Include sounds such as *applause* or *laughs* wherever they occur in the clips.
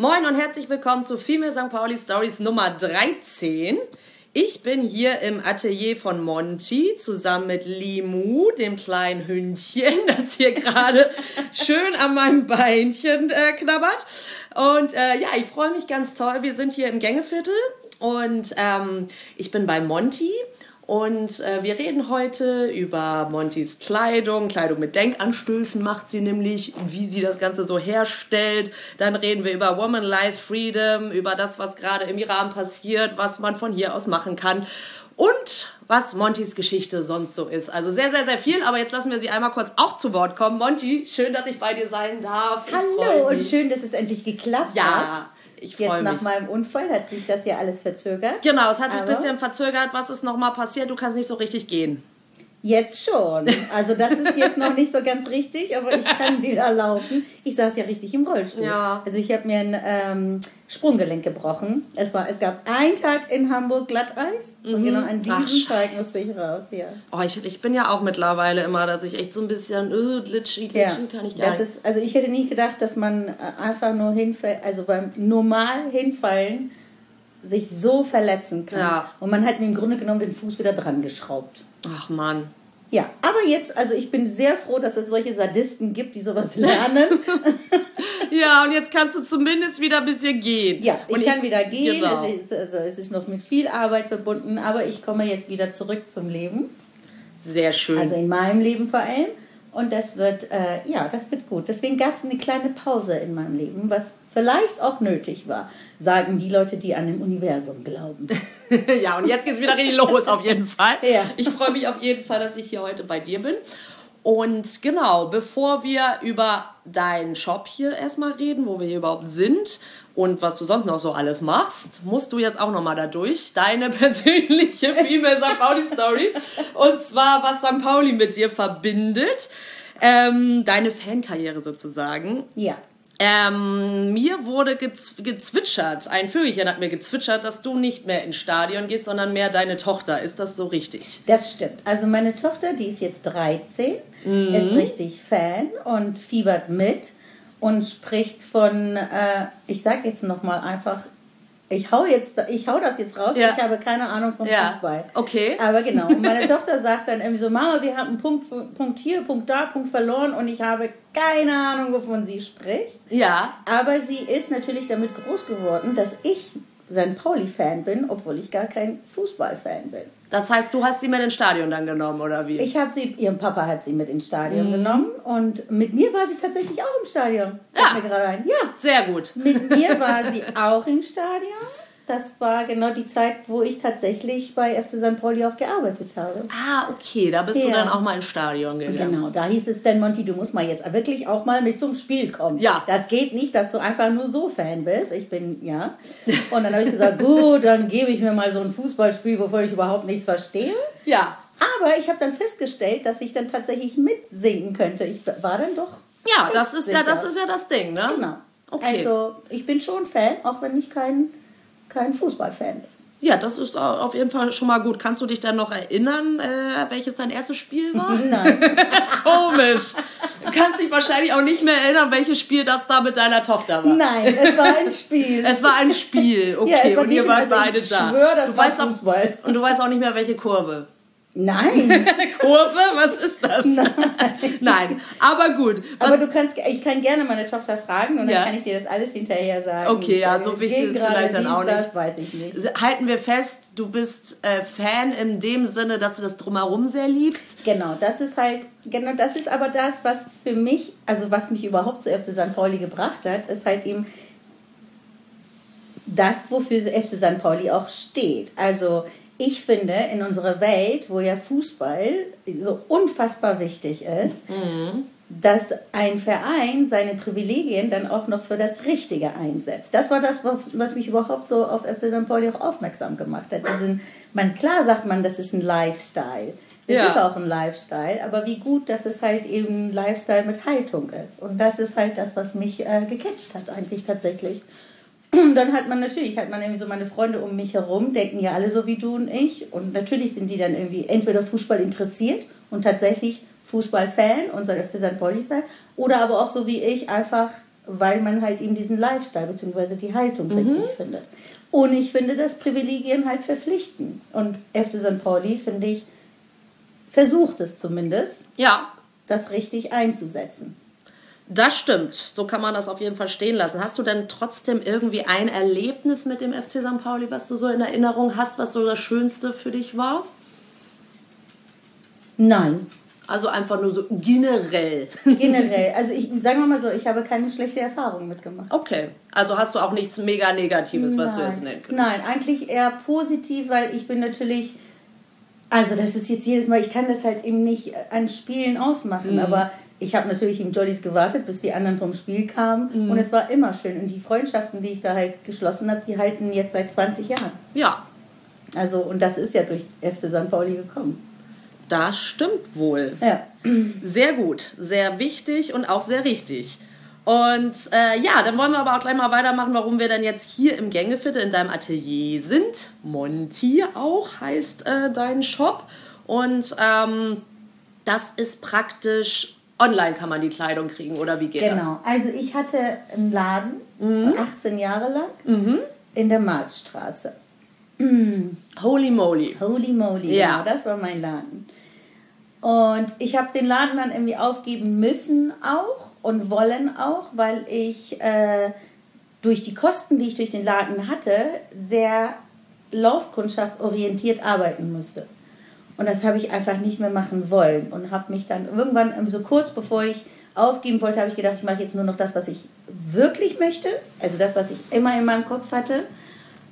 Moin und herzlich willkommen zu Female St. Pauli Stories Nummer 13. Ich bin hier im Atelier von Monty zusammen mit Limu, dem kleinen Hündchen, *laughs* das hier gerade schön an meinem Beinchen äh, knabbert. Und äh, ja, ich freue mich ganz toll. Wir sind hier im Gängeviertel und ähm, ich bin bei Monty. Und äh, wir reden heute über Montys Kleidung. Kleidung mit Denkanstößen macht sie nämlich, wie sie das Ganze so herstellt. Dann reden wir über Woman Life Freedom, über das, was gerade im Iran passiert, was man von hier aus machen kann. Und was Montys Geschichte sonst so ist. Also sehr, sehr, sehr viel. Aber jetzt lassen wir sie einmal kurz auch zu Wort kommen. Monty, schön, dass ich bei dir sein darf. Hallo und schön, dass es endlich geklappt ja. hat. Ich Jetzt nach mich. meinem Unfall hat sich das ja alles verzögert. Genau, es hat sich ein bisschen verzögert. Was ist nochmal passiert? Du kannst nicht so richtig gehen. Jetzt schon. Also das ist jetzt noch nicht so ganz richtig, aber ich kann *laughs* wieder laufen. Ich saß ja richtig im Rollstuhl. Ja. Also ich habe mir ein ähm, Sprunggelenk gebrochen. Es, war, es gab einen Tag in Hamburg Glatteis mhm. und genau an diesem Tag musste ich raus. Ja. Oh, ich, ich bin ja auch mittlerweile immer, dass ich echt so ein bisschen äh, glitschig, glitschig ja. kann ich gar das Ist, also ich hätte nie gedacht, dass man äh, einfach nur hinfällt, also beim normal hinfallen sich so verletzen kann. Ja. Und man hat mir im Grunde genommen den Fuß wieder dran geschraubt. Ach Mann. Ja, aber jetzt, also ich bin sehr froh, dass es solche Sadisten gibt, die sowas lernen. *laughs* ja, und jetzt kannst du zumindest wieder ein bisschen gehen. Ja, ich und kann ich, wieder gehen. Genau. Es, ist, also es ist noch mit viel Arbeit verbunden, aber ich komme jetzt wieder zurück zum Leben. Sehr schön. Also in meinem Leben vor allem. Und das wird, äh, ja, das wird gut. Deswegen gab es eine kleine Pause in meinem Leben, was vielleicht auch nötig war, sagen die Leute, die an dem Universum glauben. *laughs* ja, und jetzt geht es wieder richtig los, auf jeden Fall. *laughs* Ja. Ich freue mich auf jeden Fall, dass ich hier heute bei dir bin. Und genau, bevor wir über deinen Shop hier erstmal reden, wo wir hier überhaupt sind und was du sonst noch so alles machst, musst du jetzt auch nochmal da durch. Deine *laughs* persönliche Female St. Pauli Story. Und zwar, was St. Pauli mit dir verbindet. Ähm, deine Fankarriere sozusagen. Ja. Ähm, mir wurde gezw gezwitschert, ein Vögelchen hat mir gezwitschert, dass du nicht mehr ins Stadion gehst, sondern mehr deine Tochter. Ist das so richtig? Das stimmt. Also meine Tochter, die ist jetzt 13, mhm. ist richtig Fan und fiebert mit und spricht von, äh, ich sag jetzt nochmal einfach ich hau jetzt, ich hau das jetzt raus, ja. ich habe keine Ahnung vom ja. Fußball. Okay. Aber genau. Und meine *laughs* Tochter sagt dann irgendwie so, Mama, wir haben einen Punkt, Punkt hier, Punkt da, Punkt verloren und ich habe keine Ahnung, wovon sie spricht. Ja. Aber sie ist natürlich damit groß geworden, dass ich St. Pauli-Fan bin, obwohl ich gar kein Fußball-Fan bin. Das heißt, du hast sie mit ins Stadion dann genommen, oder wie? Ich habe sie, ihrem Papa hat sie mit ins Stadion mhm. genommen und mit mir war sie tatsächlich auch im Stadion. Ja. Mir gerade ein. Ja. Sehr gut. Mit mir war *laughs* sie auch im Stadion das war genau die Zeit, wo ich tatsächlich bei FC St. Pauli auch gearbeitet habe. Ah, okay, da bist ja. du dann auch mal ins Stadion gegangen. Genau, da hieß es dann, Monty, du musst mal jetzt wirklich auch mal mit zum Spiel kommen. Ja. Das geht nicht, dass du einfach nur so Fan bist. Ich bin, ja. Und dann habe ich gesagt, gut, dann gebe ich mir mal so ein Fußballspiel, wovon ich überhaupt nichts verstehe. Ja. Aber ich habe dann festgestellt, dass ich dann tatsächlich mitsingen könnte. Ich war dann doch. Ja, das ist ja, das ist ja das Ding, ne? Genau. Okay. Also ich bin schon Fan, auch wenn ich kein kein Fußballfan bin. Ja, das ist auf jeden Fall schon mal gut. Kannst du dich dann noch erinnern, äh, welches dein erstes Spiel war? *laughs* Nein. *laughs* Komisch. Du kannst dich wahrscheinlich auch nicht mehr erinnern, welches Spiel das da mit deiner Tochter war. Nein, es war ein Spiel. es war ein Spiel, *laughs* okay. Ja, und ihr wart also beide ich da. Schwör, das du war weißt Fußball. Auch, und du weißt auch nicht mehr, welche Kurve. Nein. *laughs* Kurve? Was ist das? Nein. *laughs* Nein. Aber gut. Aber du kannst, ich kann gerne meine Tochter fragen und dann ja. kann ich dir das alles hinterher sagen. Okay, ja, so wichtig ist vielleicht dann auch nicht. Das weiß ich nicht. Halten wir fest, du bist äh, Fan in dem Sinne, dass du das drumherum sehr liebst. Genau, das ist halt, genau, das ist aber das, was für mich, also was mich überhaupt zu FC St. Pauli gebracht hat, ist halt eben das, wofür FC St. Pauli auch steht. Also ich finde, in unserer Welt, wo ja Fußball so unfassbar wichtig ist, mhm. dass ein Verein seine Privilegien dann auch noch für das Richtige einsetzt. Das war das, was, was mich überhaupt so auf FC St. Pauli auch aufmerksam gemacht hat. Diesen, man, klar sagt man, das ist ein Lifestyle. Es ja. ist auch ein Lifestyle, aber wie gut, dass es halt eben ein Lifestyle mit Haltung ist. Und das ist halt das, was mich äh, gecatcht hat, eigentlich tatsächlich. Und *clears throat* dann hat man natürlich, hat man irgendwie so meine Freunde um mich herum, denken ja alle so wie du und ich. Und natürlich sind die dann irgendwie entweder Fußball interessiert und tatsächlich Fußballfan und so FC St. Pauli-Fan. Oder aber auch so wie ich, einfach weil man halt eben diesen Lifestyle bzw. die Haltung mhm. richtig findet. Und ich finde, dass Privilegien halt verpflichten. Und FC St. Pauli, finde ich, versucht es zumindest, ja. das richtig einzusetzen. Das stimmt. So kann man das auf jeden Fall stehen lassen. Hast du denn trotzdem irgendwie ein Erlebnis mit dem FC St. Pauli, was du so in Erinnerung hast, was so das Schönste für dich war? Nein. Also einfach nur so generell. Generell. Also ich sagen wir mal so, ich habe keine schlechte Erfahrung mitgemacht. Okay. Also hast du auch nichts mega Negatives, Nein. was du jetzt nennen könntest? Nein, eigentlich eher positiv, weil ich bin natürlich. Also das ist jetzt jedes Mal, ich kann das halt eben nicht an Spielen ausmachen, mhm. aber ich habe natürlich im Jollies gewartet, bis die anderen vom Spiel kamen. Mhm. Und es war immer schön. Und die Freundschaften, die ich da halt geschlossen habe, die halten jetzt seit 20 Jahren. Ja. Also, und das ist ja durch FC St. Pauli gekommen. Das stimmt wohl. Ja. Sehr gut, sehr wichtig und auch sehr richtig. Und äh, ja, dann wollen wir aber auch gleich mal weitermachen, warum wir dann jetzt hier im Gängeviertel in deinem Atelier sind. Monty auch heißt äh, dein Shop. Und ähm, das ist praktisch online kann man die Kleidung kriegen oder wie geht genau. das? Genau, also ich hatte einen Laden, mhm. 18 Jahre lang, mhm. in der Marktstraße. *clears throat* Holy moly. Holy moly, ja. Genau, das war mein Laden. Und ich habe den Laden dann irgendwie aufgeben müssen auch und wollen auch, weil ich äh, durch die Kosten, die ich durch den Laden hatte, sehr Laufkundschaft orientiert arbeiten musste. Und das habe ich einfach nicht mehr machen wollen und habe mich dann irgendwann, so kurz bevor ich aufgeben wollte, habe ich gedacht, ich mache jetzt nur noch das, was ich wirklich möchte. Also das, was ich immer in meinem Kopf hatte.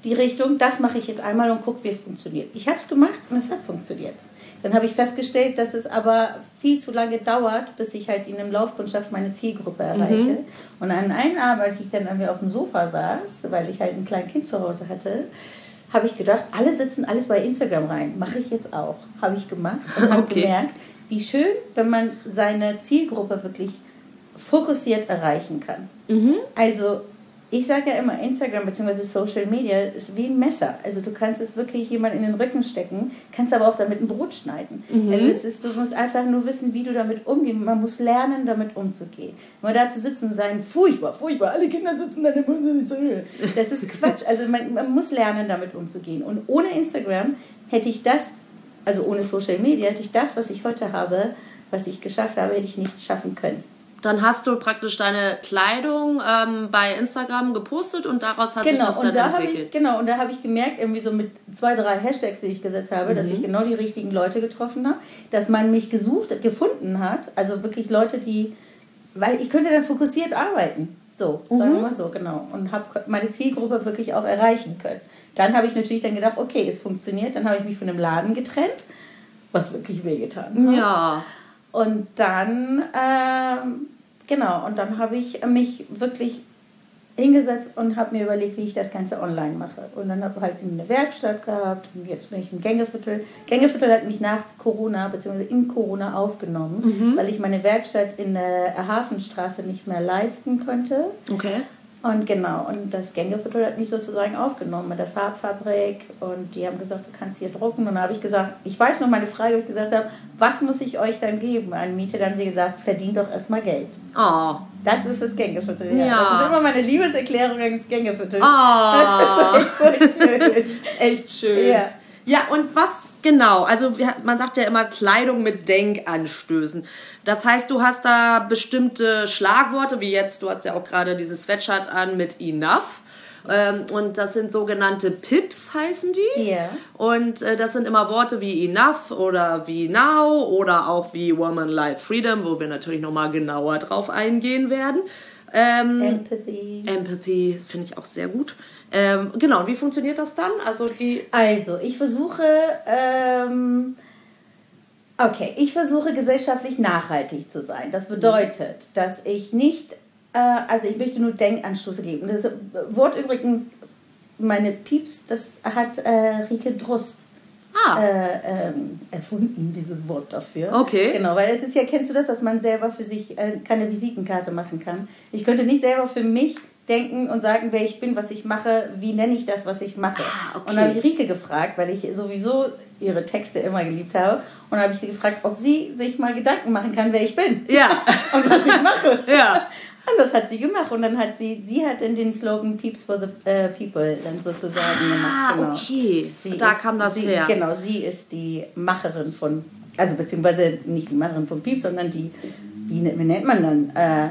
Die Richtung, das mache ich jetzt einmal und gucke, wie es funktioniert. Ich habe es gemacht und es hat funktioniert. Dann habe ich festgestellt, dass es aber viel zu lange dauert, bis ich halt in einem Laufkundschaft meine Zielgruppe erreiche. Mhm. Und an einem Abend, als ich dann irgendwie auf dem Sofa saß, weil ich halt ein kleines Kind zu Hause hatte, habe ich gedacht, alle sitzen alles bei Instagram rein. Mache ich jetzt auch. Habe ich gemacht und habe *laughs* okay. gemerkt, wie schön, wenn man seine Zielgruppe wirklich fokussiert erreichen kann. Mhm. Also ich sage ja immer, Instagram bzw. Social Media ist wie ein Messer. Also du kannst es wirklich jemand in den Rücken stecken, kannst aber auch damit ein Brot schneiden. Mhm. Also es ist, du musst einfach nur wissen, wie du damit umgehen. Man muss lernen, damit umzugehen. Man da zu sitzen und sagen, furchtbar, furchtbar, alle Kinder sitzen da im Mund. Das ist Quatsch. Also man, man muss lernen, damit umzugehen. Und ohne Instagram hätte ich das, also ohne Social Media, hätte ich das, was ich heute habe, was ich geschafft habe, hätte ich nicht schaffen können dann hast du praktisch deine Kleidung ähm, bei Instagram gepostet und daraus hat genau, sich das dann da entwickelt. Ich, genau, und da habe ich gemerkt, irgendwie so mit zwei, drei Hashtags, die ich gesetzt habe, mhm. dass ich genau die richtigen Leute getroffen habe, dass man mich gesucht, gefunden hat, also wirklich Leute, die, weil ich könnte dann fokussiert arbeiten, so, mhm. sagen wir mal so, genau, und habe meine Zielgruppe wirklich auch erreichen können. Dann habe ich natürlich dann gedacht, okay, es funktioniert, dann habe ich mich von einem Laden getrennt, was wirklich wehgetan hat. Ja. Und dann, ähm, genau, und dann habe ich mich wirklich hingesetzt und habe mir überlegt, wie ich das Ganze online mache. Und dann habe ich halt eine Werkstatt gehabt und jetzt bin ich im Gängeviertel. Gängeviertel hat mich nach Corona bzw. in Corona aufgenommen, mhm. weil ich meine Werkstatt in der Hafenstraße nicht mehr leisten konnte. Okay. Und genau, und das Gängeviertel hat mich sozusagen aufgenommen mit der Farbfabrik und die haben gesagt, du kannst hier drucken. Und dann habe ich gesagt, ich weiß noch meine Frage, wo ich gesagt habe, was muss ich euch dann geben an Miete? Dann haben sie gesagt, verdient doch erstmal Geld. Oh. Das ist das Gängeviertel. Ja. ja. Das ist immer meine Liebeserklärung ans Gängeviertel. Oh. *laughs* das ist echt schön. *laughs* echt schön. Ja. Ja, und was genau? Also man sagt ja immer Kleidung mit Denkanstößen. Das heißt, du hast da bestimmte Schlagworte, wie jetzt, du hast ja auch gerade dieses Sweatshirt an mit Enough. Ähm, und das sind sogenannte Pips, heißen die. Ja. Yeah. Und äh, das sind immer Worte wie enough oder wie now oder auch wie Woman Life Freedom, wo wir natürlich nochmal genauer drauf eingehen werden. Ähm, Empathy. Empathy finde ich auch sehr gut. Ähm, genau, wie funktioniert das dann? Also, die also ich versuche, ähm, okay, ich versuche gesellschaftlich nachhaltig zu sein. Das bedeutet, dass ich nicht, äh, also ich möchte nur Denkanstoße geben. Das Wort übrigens, meine Pieps, das hat äh, Rike Drust ah. äh, ähm, erfunden, dieses Wort dafür. Okay. Genau, weil es ist ja, kennst du das, dass man selber für sich äh, keine Visitenkarte machen kann? Ich könnte nicht selber für mich denken und sagen, wer ich bin, was ich mache, wie nenne ich das, was ich mache. Ah, okay. Und dann habe ich Rike gefragt, weil ich sowieso ihre Texte immer geliebt habe. Und dann habe ich sie gefragt, ob sie sich mal Gedanken machen kann, wer ich bin. Ja. *laughs* und was ich mache. Ja. Und das hat sie gemacht. Und dann hat sie, sie hat dann den Slogan Peeps for the uh, People dann sozusagen ah, gemacht. Genau. okay. Sie da ist, kam das sie, her. Genau, sie ist die Macherin von, also beziehungsweise nicht die Macherin von Peeps, sondern die, wie, wie nennt man dann? Äh,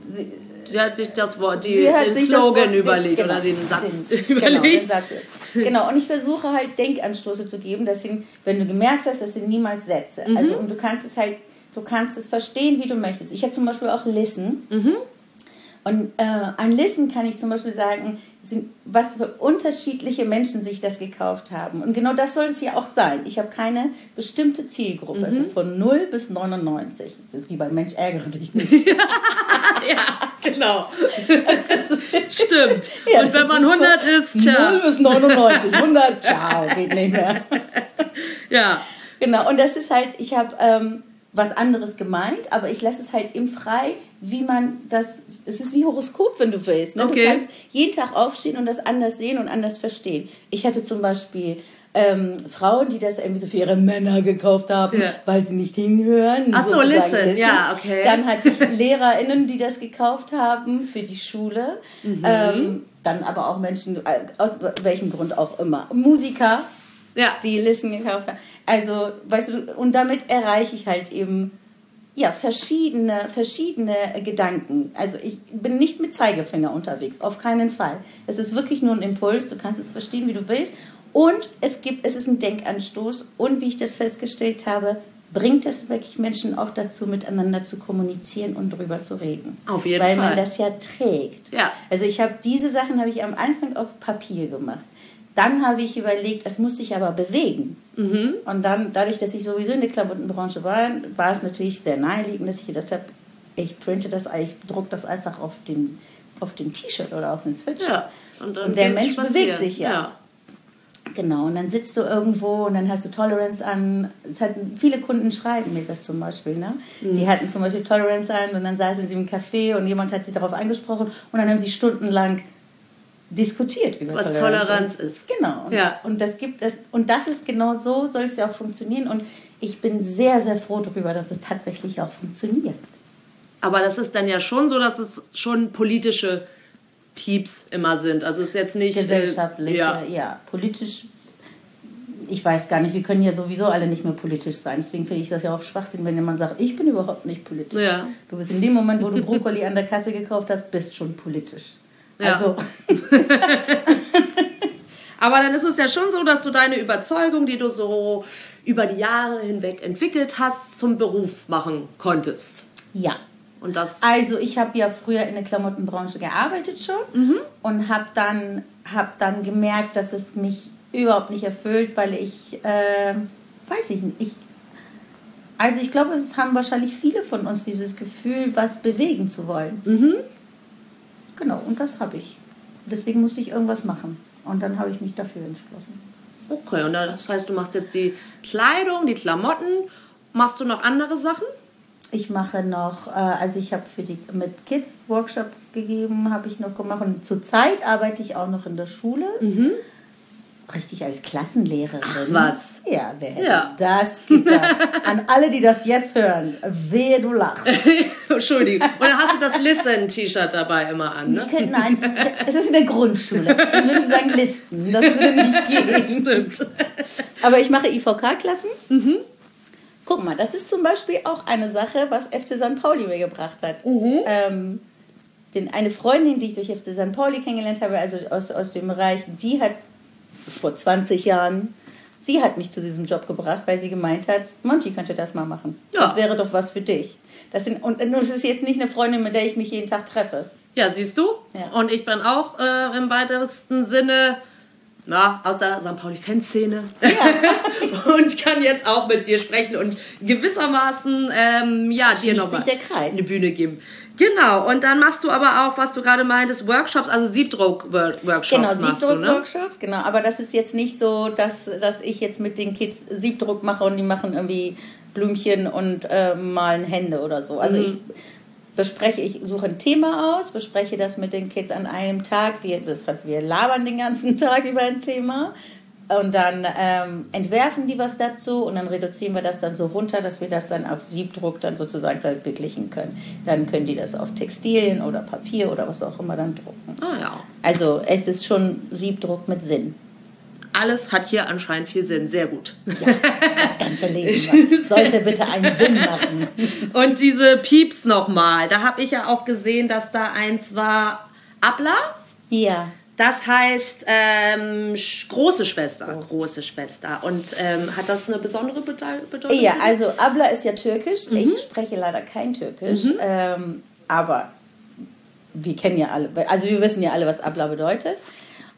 sie, Sie hat sich das Wort, die, den Slogan Wort, überlegt genau, oder den Satz den, überlegt. *laughs* Genau, den Satz. genau, und ich versuche halt Denkanstoße zu geben, deswegen, wenn du gemerkt hast, das sind niemals Sätze. Mhm. Also, und du kannst es halt, du kannst es verstehen, wie du möchtest. Ich habe zum Beispiel auch Listen. Mhm. Und äh, ein Listen kann ich zum Beispiel sagen, sind, was für unterschiedliche Menschen sich das gekauft haben. Und genau das soll es ja auch sein. Ich habe keine bestimmte Zielgruppe. Mhm. Es ist von 0 bis 99. Es ist wie bei Mensch, ärgere dich nicht. *laughs* ja, genau. Stimmt. Ja, Und wenn man 100 ist, so ist, tja. 0 bis 99. 100, ciao, geht nicht mehr. *laughs* ja. Genau. Und das ist halt, ich habe... Ähm, was anderes gemeint, aber ich lasse es halt ihm frei, wie man das. Es ist wie Horoskop, wenn du willst. Ne? Okay. Du kannst jeden Tag aufstehen und das anders sehen und anders verstehen. Ich hatte zum Beispiel ähm, Frauen, die das irgendwie so für ihre Männer gekauft haben, ja. weil sie nicht hinhören. Ach so, listen. listen. Ja, okay. Dann hatte ich *laughs* LehrerInnen, die das gekauft haben für die Schule. Mhm. Ähm, dann aber auch Menschen, äh, aus welchem Grund auch immer. Musiker, ja. die Listen gekauft haben. Also, weißt du, und damit erreiche ich halt eben ja, verschiedene, verschiedene Gedanken. Also ich bin nicht mit Zeigefinger unterwegs, auf keinen Fall. Es ist wirklich nur ein Impuls, du kannst es verstehen, wie du willst. Und es gibt, es ist ein Denkanstoß. Und wie ich das festgestellt habe, bringt es wirklich Menschen auch dazu, miteinander zu kommunizieren und drüber zu reden. Auf jeden Weil Fall. Weil man das ja trägt. Ja. Also ich habe diese Sachen habe ich am Anfang auf Papier gemacht. Dann habe ich überlegt, es muss sich aber bewegen. Mhm. Und dann, dadurch, dass ich sowieso in der Klamottenbranche war, war es natürlich sehr naheliegend, dass ich gedacht habe, ich printe das, ich drucke das einfach auf den, auf den T-Shirt oder auf den Sweatshirt. Ja. Und, und der Mensch spazieren. bewegt sich ja. ja. Genau, und dann sitzt du irgendwo und dann hast du Tolerance an. Es hatten, viele Kunden schreiben mir das zum Beispiel. Ne? Mhm. Die hatten zum Beispiel Tolerance an und dann saßen sie im Café und jemand hat sie darauf angesprochen und dann haben sie stundenlang diskutiert über was Toleranz, Toleranz ist. Genau. Und, ja. und das gibt es und das ist genau so soll es ja auch funktionieren und ich bin sehr sehr froh darüber, dass es tatsächlich auch funktioniert. Aber das ist dann ja schon so, dass es schon politische Pieps immer sind. Also es ist jetzt nicht gesellschaftliche, äh, ja. ja, politisch ich weiß gar nicht, wir können ja sowieso alle nicht mehr politisch sein. Deswegen finde ich das ja auch Schwachsinn, wenn jemand sagt, ich bin überhaupt nicht politisch. Ja. Du bist in dem Moment, wo du Brokkoli an der Kasse gekauft hast, bist schon politisch. Ja. Also. *laughs* Aber dann ist es ja schon so, dass du deine Überzeugung, die du so über die Jahre hinweg entwickelt hast, zum Beruf machen konntest. Ja. Und das also ich habe ja früher in der Klamottenbranche gearbeitet schon mhm. und habe dann, hab dann gemerkt, dass es mich überhaupt nicht erfüllt, weil ich, äh, weiß ich nicht, ich, also ich glaube, es haben wahrscheinlich viele von uns dieses Gefühl, was bewegen zu wollen. Mhm. Genau, und das habe ich. Deswegen musste ich irgendwas machen. Und dann habe ich mich dafür entschlossen. Okay, und das heißt, du machst jetzt die Kleidung, die Klamotten. Machst du noch andere Sachen? Ich mache noch, äh, also ich habe für die mit Kids Workshops gegeben, habe ich noch gemacht und zurzeit arbeite ich auch noch in der Schule. Mhm. Richtig als Klassenlehrerin. Ach, was? Ja, wer hätte ja. das gedacht? An alle, die das jetzt hören, wehe du lachst. *laughs* Entschuldigung. Und dann hast du das Listen-T-Shirt dabei immer an, ne? Könnte, nein, es ist, es ist in der Grundschule. Dann würde ich sagen Listen. Das würde nicht *laughs* gehen. Stimmt. Aber ich mache IVK-Klassen. Mhm. Guck mal, das ist zum Beispiel auch eine Sache, was FC St. Pauli mir gebracht hat. Mhm. Ähm, den, eine Freundin, die ich durch FC St. Pauli kennengelernt habe, also aus, aus dem Bereich, die hat vor 20 Jahren. Sie hat mich zu diesem Job gebracht, weil sie gemeint hat, Monty könnte das mal machen. Ja. Das wäre doch was für dich. Das sind, und es ist jetzt nicht eine Freundin, mit der ich mich jeden Tag treffe. Ja, siehst du? Ja. Und ich bin auch äh, im weitesten Sinne, na, außer St. Pauli-Fanszene. Ja. *laughs* und kann jetzt auch mit dir sprechen und gewissermaßen, ähm, ja, dir noch mal eine Bühne geben. Genau, und dann machst du aber auch, was du gerade meintest, Workshops, also Siebdruck-Workshops. Genau, Siebdruck-Workshops, ne? genau. Aber das ist jetzt nicht so, dass, dass ich jetzt mit den Kids Siebdruck mache und die machen irgendwie Blümchen und äh, malen Hände oder so. Also mhm. ich bespreche, ich suche ein Thema aus, bespreche das mit den Kids an einem Tag. Wir, das heißt, wir labern den ganzen *laughs* Tag über ein Thema und dann ähm, entwerfen die was dazu und dann reduzieren wir das dann so runter, dass wir das dann auf Siebdruck dann sozusagen verbildlichen können. Dann können die das auf Textilien oder Papier oder was auch immer dann drucken. Ah ja. Also es ist schon Siebdruck mit Sinn. Alles hat hier anscheinend viel Sinn. Sehr gut. Ja, das ganze *laughs* Leben sollte bitte einen Sinn machen. *laughs* Und diese Pieps nochmal. Da habe ich ja auch gesehen, dass da eins war Abla. Ja. Das heißt ähm, große Schwester, große Schwester. Und ähm, hat das eine besondere Bedeutung? Ja, also Abla ist ja türkisch. Mhm. Ich spreche leider kein Türkisch, mhm. ähm, aber wir kennen ja alle, also wir wissen ja alle, was Abla bedeutet.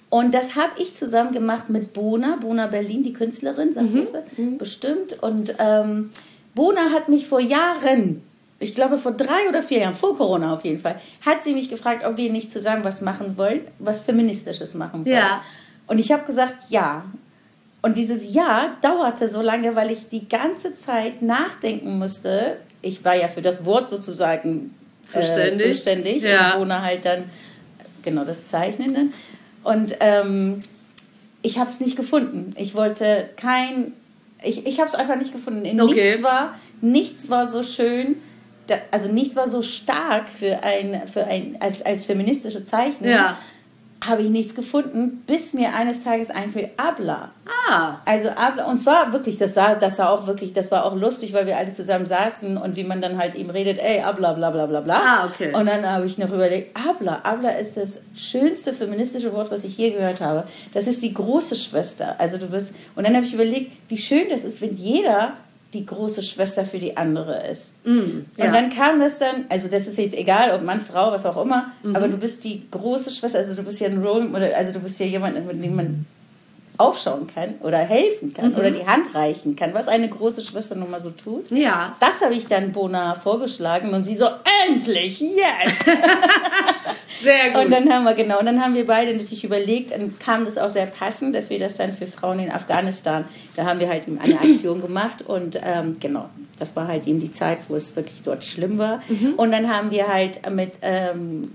Und das habe ich zusammen gemacht mit Bona, Bona Berlin, die Künstlerin, sagt mhm. das mhm. bestimmt. Und ähm, Bona hat mich vor Jahren ich glaube vor drei oder vier Jahren, vor Corona auf jeden Fall, hat sie mich gefragt, ob wir nicht zusammen was machen wollen, was Feministisches machen wollen. Ja. Und ich habe gesagt, ja. Und dieses Ja dauerte so lange, weil ich die ganze Zeit nachdenken musste. Ich war ja für das Wort sozusagen zuständig, äh, zuständig ja. und ohne halt dann genau das Zeichnen. Dann. Und ähm, ich habe es nicht gefunden. Ich wollte kein, ich, ich habe es einfach nicht gefunden. Okay. Nichts war, nichts war so schön also nichts war so stark für ein, für ein als, als feministische Zeichnung. Ja. Habe ich nichts gefunden, bis mir eines Tages einfiel Abla. Ah. Also Abla, und zwar wirklich, das sah, das sah auch wirklich, das war auch lustig, weil wir alle zusammen saßen und wie man dann halt eben redet, ey, Abla, bla bla bla bla. Ah, okay. Und dann habe ich noch überlegt, Abla, Abla ist das schönste feministische Wort, was ich je gehört habe. Das ist die große Schwester. Also du bist, und dann habe ich überlegt, wie schön das ist, wenn jeder die große Schwester für die andere ist. Mm, ja. Und dann kam das dann, also das ist jetzt egal, ob Mann, Frau, was auch immer, mhm. aber du bist die große Schwester, also du bist ja ein Role, oder also du bist ja jemand, mit dem man aufschauen kann oder helfen kann mhm. oder die Hand reichen kann, was eine große Schwester nun mal so tut. Ja. Das habe ich dann Bona vorgeschlagen und sie so, endlich, yes! *laughs* sehr gut. Und dann haben wir, genau, und dann haben wir beide natürlich überlegt, und kam das auch sehr passend, dass wir das dann für Frauen in Afghanistan, da haben wir halt eine Aktion gemacht und ähm, genau, das war halt eben die Zeit, wo es wirklich dort schlimm war. Mhm. Und dann haben wir halt mit ähm,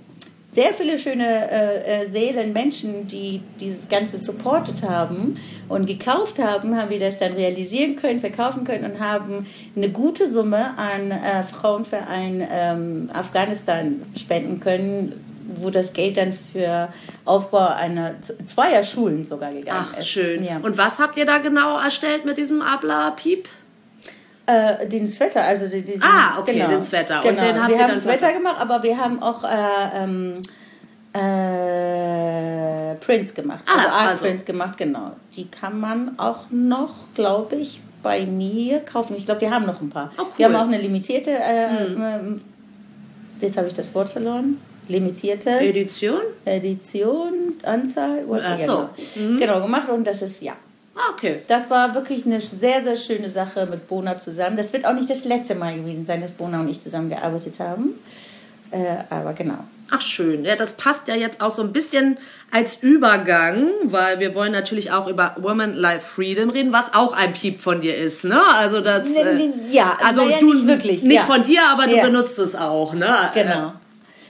sehr viele schöne äh, äh, Seelen, Menschen, die dieses Ganze supportet haben und gekauft haben, haben wir das dann realisieren können, verkaufen können und haben eine gute Summe an äh, Frauenverein ähm, Afghanistan spenden können, wo das Geld dann für Aufbau einer zweier Schulen sogar gegangen Ach, ist. Ach, schön. Ja. Und was habt ihr da genau erstellt mit diesem Abla-Piep? Äh, den Sweater, also diesen, Ah, okay, genau, den Sweater. Genau. Und den habt wir haben Sweater gemacht, aber wir haben auch äh, ähm, äh, Prints gemacht. Ah, also Art also. Prints gemacht, genau. Die kann man auch noch, glaube ich, bei mir kaufen. Ich glaube, wir haben noch ein paar. Oh, cool. Wir haben auch eine limitierte, äh, hm. jetzt habe ich das Wort verloren. Limitierte Edition? Edition, Anzahl. Ach so. Genau. Mhm. genau, gemacht und das ist ja Ah, okay. Das war wirklich eine sehr, sehr schöne Sache mit Bona zusammen. Das wird auch nicht das letzte Mal gewesen sein, dass Bona und ich zusammengearbeitet haben. Äh, aber genau. Ach schön, ja, das passt ja jetzt auch so ein bisschen als Übergang, weil wir wollen natürlich auch über Women Life Freedom reden, was auch ein Piep von dir ist, ne? Also das, äh, ja, also naja, du nicht wirklich, nicht ja. von dir, aber du Ja. benutzt es auch, ne? Genau.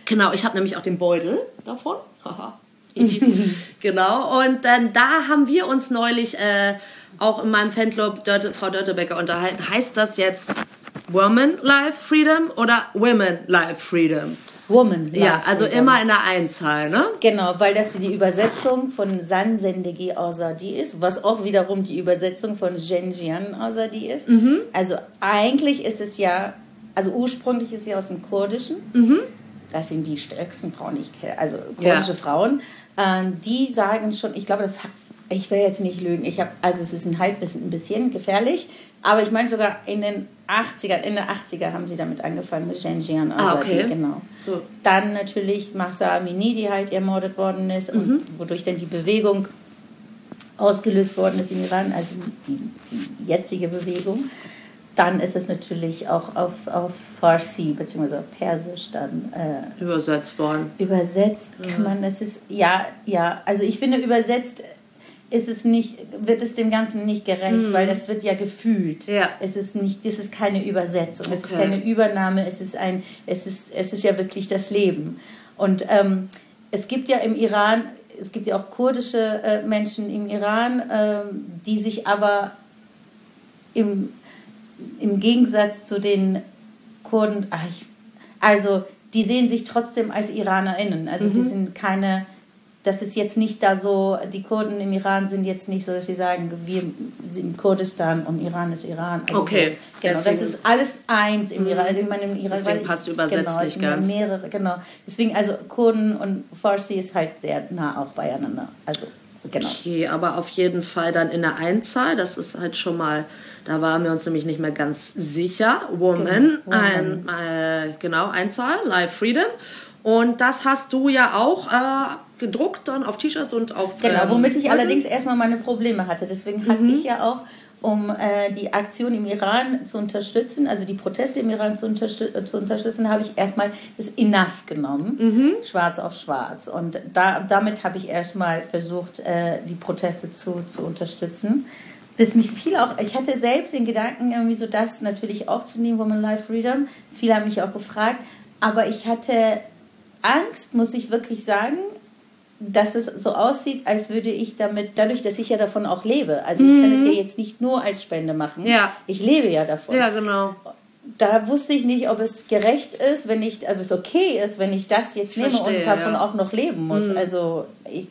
Genau, ich habe nämlich auch den Beutel davon. *laughs* *laughs* Genau, und dann da haben wir uns neulich äh, auch in meinem Fanclub Dörte, Frau Dörtebecker unterhalten. Heißt das jetzt Woman Life Freedom oder Women Life Freedom? Woman. Ja, Life also Freedom. immer in der Einzahl, ne? Genau, weil das die Übersetzung von Sansendegi Azadi ist, was auch wiederum die Übersetzung von Genjian Azadi ist. Mhm. Also eigentlich ist es ja, also ursprünglich ist ja aus dem Kurdischen. Das sind die stärksten Frauen, die ich kenne, also kurdische Ja. Frauen. Ähm, die sagen schon, ich glaube, das ich will jetzt nicht lügen, ich habe, also es ist ein Halbwissen, ein bisschen gefährlich, aber ich meine sogar in den 80er, Ende 80er haben sie damit angefangen mit Genjian Azadi, Ah, okay. genau. So. Dann natürlich Mahsa Amini, die halt ermordet worden ist Mhm. und wodurch dann die Bewegung ausgelöst worden ist im Iran, also die, die jetzige Bewegung. Dann ist es natürlich auch auf, auf Farsi bzw. auf Persisch dann äh, Übersetzt worden. übersetzt. Kann man, das ist, ja, ja, also ich finde, übersetzt ist es nicht, wird es dem Ganzen nicht gerecht, weil das wird ja gefühlt. Mhm. Ja. Es ist nicht, es ist keine Übersetzung, es ist Okay. keine Übernahme, es ist ein, es ist, es ist ja wirklich das Leben. Und ähm, es gibt ja im Iran, es gibt ja auch kurdische äh, Menschen im Iran, ähm, die sich aber im, im Gegensatz zu den Kurden, ach, ich, also die sehen sich trotzdem als IranerInnen. Also Mhm. die sind keine, das ist jetzt nicht da so, die Kurden im Iran sind jetzt nicht so, dass sie sagen, wir sind Kurdistan und Iran ist Iran. Also Okay, So, genau, das deswegen- ist alles eins im Iran. Ich meine, im Iran Deswegen passt übersetzt genau, nicht ganz. mehrere, genau. Deswegen, also Kurden und Farsi ist halt sehr nah auch beieinander. Also, genau. Okay, aber auf jeden Fall dann in der Einzahl. Das ist halt schon mal, da waren wir uns nämlich nicht mehr ganz sicher. Woman, Genau, Ein, äh, genau, Einzahl, Live Freedom. Und das hast du ja auch äh, gedruckt dann auf T-Shirts und auf. Genau, ähm, womit ich allerdings erstmal meine Probleme hatte. Deswegen hatte ich ja auch, um äh, die Aktion im Iran zu unterstützen, also die Proteste im Iran zu, unterstü äh, zu unterstützen, habe ich erstmal das Enough genommen, schwarz auf schwarz. Und da, damit habe ich erstmal versucht, äh, die Proteste zu, zu unterstützen. Bis mich viel auch, ich hatte selbst den Gedanken, irgendwie so das natürlich auch zu nehmen, Woman Life Freedom. Viele haben mich auch gefragt, aber ich hatte Angst, muss ich wirklich sagen, dass es so aussieht, als würde ich damit, dadurch, dass ich ja davon auch lebe. Also ich kann es ja jetzt nicht nur als Spende machen. Mhm. Ja. Ich lebe ja davon. Ja, genau. Da wusste ich nicht, ob es gerecht ist, wenn ich, also es okay ist, wenn ich das jetzt nehme Verstehe, und davon ja. Mhm. auch noch leben muss. Also ich,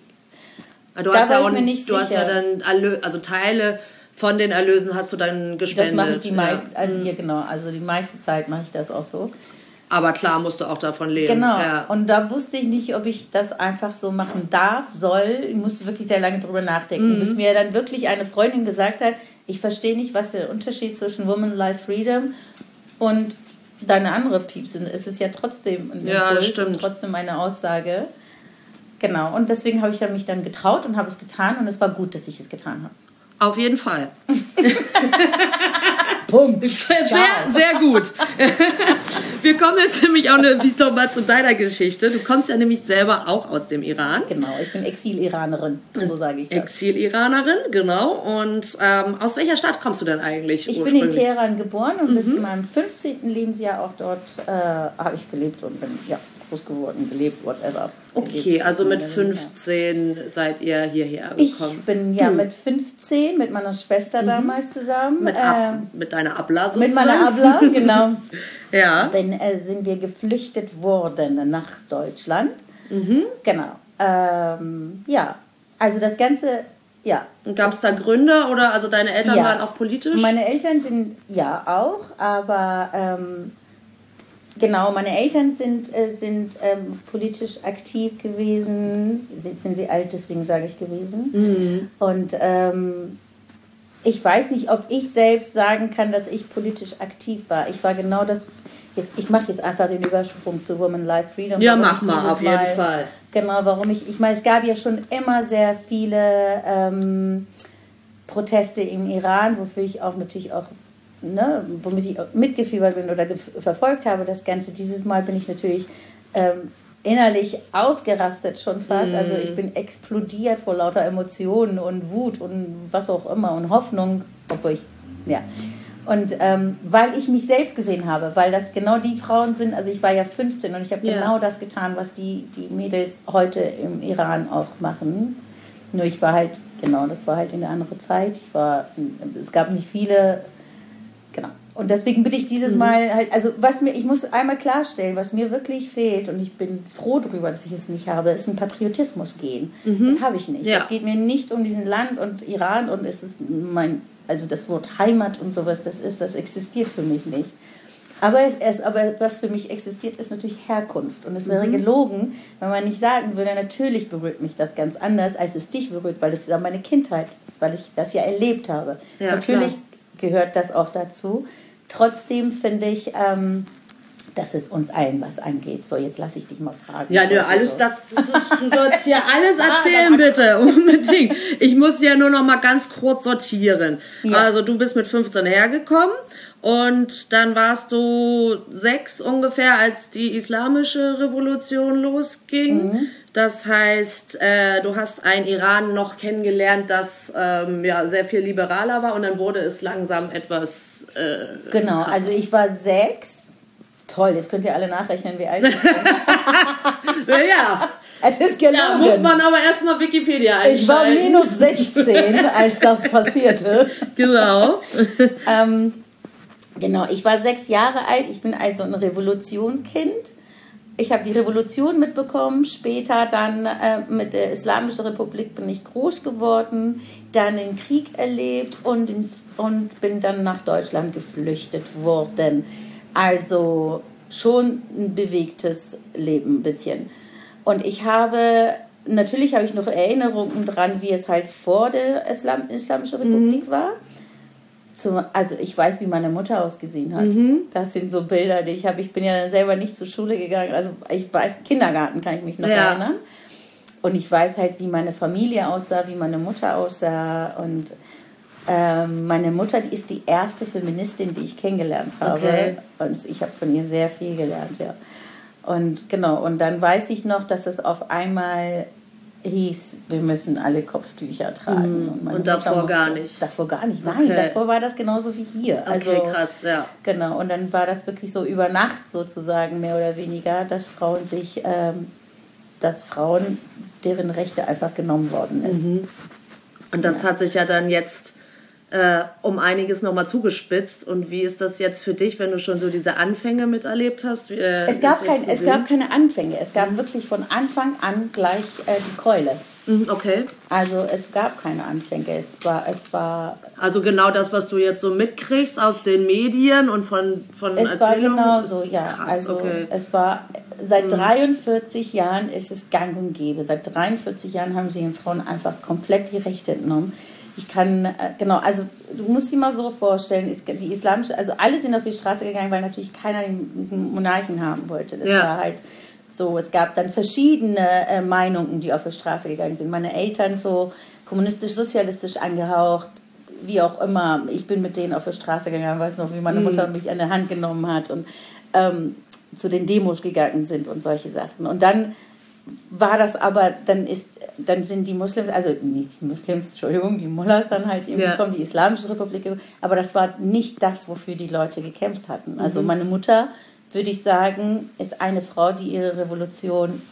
Du Da hast ja auch, mir nicht du hast ja dann Erlö also Teile von den Erlösen hast du dann das gespendet. mache ich die ja. meiste, also ja genau, also die meiste Zeit mache ich das auch so. Aber klar musst du auch davon leben. Genau. Ja. Und da wusste ich nicht, ob ich das einfach so machen darf, soll. Ich musste wirklich sehr lange drüber nachdenken, Mhm. bis mir dann wirklich eine Freundin gesagt hat, ich verstehe nicht, was der Unterschied zwischen Woman Life Freedom und deine andere Pieps sind. Es ist ja trotzdem ein Ja, Impuls stimmt. und trotzdem eine Aussage. Genau. Und deswegen habe ich mich dann getraut und habe es getan und es war gut, dass ich es getan habe. Auf jeden Fall. *laughs* Punkt. Sehr, sehr gut. *laughs* Wir kommen jetzt nämlich auch noch mal zu deiner Geschichte. Du kommst ja nämlich selber auch aus dem Iran. Genau, ich bin Exil-Iranerin, so sage ich das. Exil-Iranerin, genau. Und ähm, aus welcher Stadt kommst du denn eigentlich Ich bin in? Teheran geboren und Mhm. bis zu meinem 15. Lebensjahr auch dort äh, habe ich gelebt und bin ja, groß geworden, gelebt, whatever. Okay, also mit Ja. 15 seid ihr hierher Ich gekommen. bin ja mit 15 mit meiner Schwester damals zusammen. Mhm. mit, äh, Ab, mit deiner Abla sozusagen. mit meiner Abla, genau. *laughs* Ja. Dann äh, sind wir geflüchtet worden nach Deutschland. Mhm. Genau. Ähm, ja, also das Ganze, ja. Gab es da Gründe oder also deine Eltern Ja. waren auch politisch? Meine Eltern sind ja auch, aber ähm, genau, meine Eltern sind, äh, sind ähm, politisch aktiv gewesen. Jetzt sind sie alt, deswegen sage ich gewesen. Mhm. Und ähm, ich weiß nicht, ob ich selbst sagen kann, dass ich politisch aktiv war. Ich war genau das. Jetzt, ich mache jetzt einfach den Übersprung zu Women Life Freedom. Ja, mach mal, auf jeden Fall. Genau, warum ich, ich meine, es gab ja schon immer sehr viele ähm, Proteste im Iran, wofür ich auch natürlich auch ne, womit ich mitgefiebert bin oder verfolgt habe, das Ganze. Dieses Mal bin ich natürlich ähm, innerlich ausgerastet schon fast. Mm. Also ich bin explodiert vor lauter Emotionen und Wut und was auch immer und Hoffnung, obwohl ich, ja. Und ähm, weil ich mich selbst gesehen habe, weil das genau die Frauen sind, also ich war ja 15 und ich habe ja. genau das getan, was die, die Mädels heute im Iran auch machen. Nur ich war halt, genau, das war halt in der anderen Zeit. Ich war, es gab nicht viele. Und deswegen bin ich dieses mhm. Mal halt, also was mir, ich muss einmal klarstellen, was mir wirklich fehlt und ich bin froh darüber, dass ich es nicht habe, ist ein Patriotismus gehen. Mhm. Das habe ich nicht. Es geht mir nicht um diesen Land und Iran und es ist mein also das Wort Heimat und sowas, das ist, das existiert für mich nicht. Aber, es, es, aber was für mich existiert, ist natürlich Herkunft. Und es wäre mhm. gelogen, wenn man nicht sagen würde, natürlich berührt mich das ganz anders, als es dich berührt, weil es ja meine Kindheit ist, weil ich das ja erlebt habe. Ja, natürlich klar. Gehört das auch dazu. Trotzdem finde ich, ähm, dass es uns allen was angeht. So, jetzt lasse ich dich mal fragen. Ja, nö, alles, das, das ist, du sollst hier *laughs* alles erzählen, bitte, *laughs* unbedingt. Ich muss ja nur noch mal ganz kurz sortieren. Ja. Also, du bist mit 15 hergekommen und dann warst du sechs ungefähr, als die islamische Revolution losging. Mhm. Das heißt, äh, du hast ein Iran noch kennengelernt, das ähm, ja sehr viel liberaler war und dann wurde es langsam etwas. Äh, genau, krasser. also ich war sechs Toll, jetzt könnt ihr alle nachrechnen, wie alt ich bin. *laughs* naja. Es ist gelogen. Ja, muss man aber erstmal Wikipedia einschalten. Ich war minus 16, als das passierte. *laughs* Genau. ähm, genau, ich war sechs Jahre alt. Ich bin also ein Revolutionskind. Ich habe die Revolution mitbekommen. Später dann äh, mit der Islamischen Republik bin ich groß geworden. Dann den Krieg erlebt und, ins, und bin dann nach Deutschland geflüchtet worden. Also schon ein bewegtes Leben ein bisschen. Und ich habe, natürlich habe ich noch Erinnerungen dran, wie es halt vor der Islam, Islamischen Republik mhm. war. Zum, also ich weiß, wie meine Mutter ausgesehen hat. Mhm. Das sind so Bilder, die ich habe. Ich bin ja selber nicht zur Schule gegangen. Also ich weiß, Kindergarten kann ich mich noch ja. erinnern. Und ich weiß halt, wie meine Familie aussah, wie meine Mutter aussah. Und ähm, meine Mutter die ist die erste Feministin, die ich kennengelernt habe. Okay. Und ich habe von ihr sehr viel gelernt, ja. Und genau, und dann weiß ich noch, dass es auf einmal hieß, wir müssen alle Kopftücher tragen. Mhm. Und, und davor musste, gar nicht. Davor gar nicht. Nein, okay. davor war das genauso wie hier. Also, okay, krass, ja. Genau, und dann war das wirklich so über Nacht sozusagen, mehr oder weniger, dass Frauen sich, ähm, dass Frauen, deren Rechte einfach genommen worden ist. Mhm. Und das ja. hat sich ja dann jetzt äh, um einiges nochmal zugespitzt. Und wie ist das jetzt für dich, wenn du schon so diese Anfänge miterlebt hast? Äh, es, gab kein, es gab keine Anfänge. Es gab mhm. wirklich von Anfang an gleich äh, die Keule. Mhm, okay. Also es gab keine Anfänge. Es war, es war. Also genau das, was du jetzt so mitkriegst aus den Medien und von von Es war genau so, ja. Krass, also okay. es war seit 43 mhm. Jahren ist es Gang und Gäbe. Seit 43 Jahren haben sie den Frauen einfach komplett die Rechte entnommen. Ich kann, äh, genau, also du musst dir mal so vorstellen, die islamische, also alle sind auf die Straße gegangen, weil natürlich keiner diesen Monarchen haben wollte. Das ja. war halt so, es gab dann verschiedene äh, Meinungen, die auf die Straße gegangen sind. Meine Eltern so kommunistisch-sozialistisch angehaucht, wie auch immer. Ich bin mit denen auf die Straße gegangen, weiß noch, wie meine mhm. Mutter mich an der Hand genommen hat und ähm, zu den Demos gegangen sind und solche Sachen. Und dann war das aber, dann ist, dann sind die Muslims, also nicht die Muslims, Entschuldigung, die Mullahs dann halt eben ja. gekommen, die Islamische Republik, aber das war nicht das, wofür die Leute gekämpft hatten. Also mhm. meine Mutter, würde ich sagen, ist eine Frau, die ihre Revolution,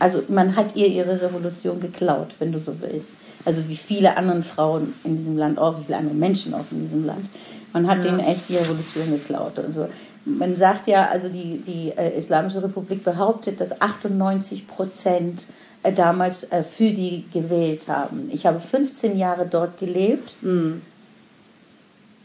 also man hat ihr ihre Revolution geklaut, wenn du so willst. Also wie viele andere Frauen in diesem Land auch, wie viele andere Menschen auch in diesem Land. Man hat ja. denen echt die Revolution geklaut. Also man sagt ja, also die, die äh, Islamische Republik behauptet, dass 98 Prozent äh, damals äh, für die gewählt haben. Ich habe 15 Jahre dort gelebt. Mhm.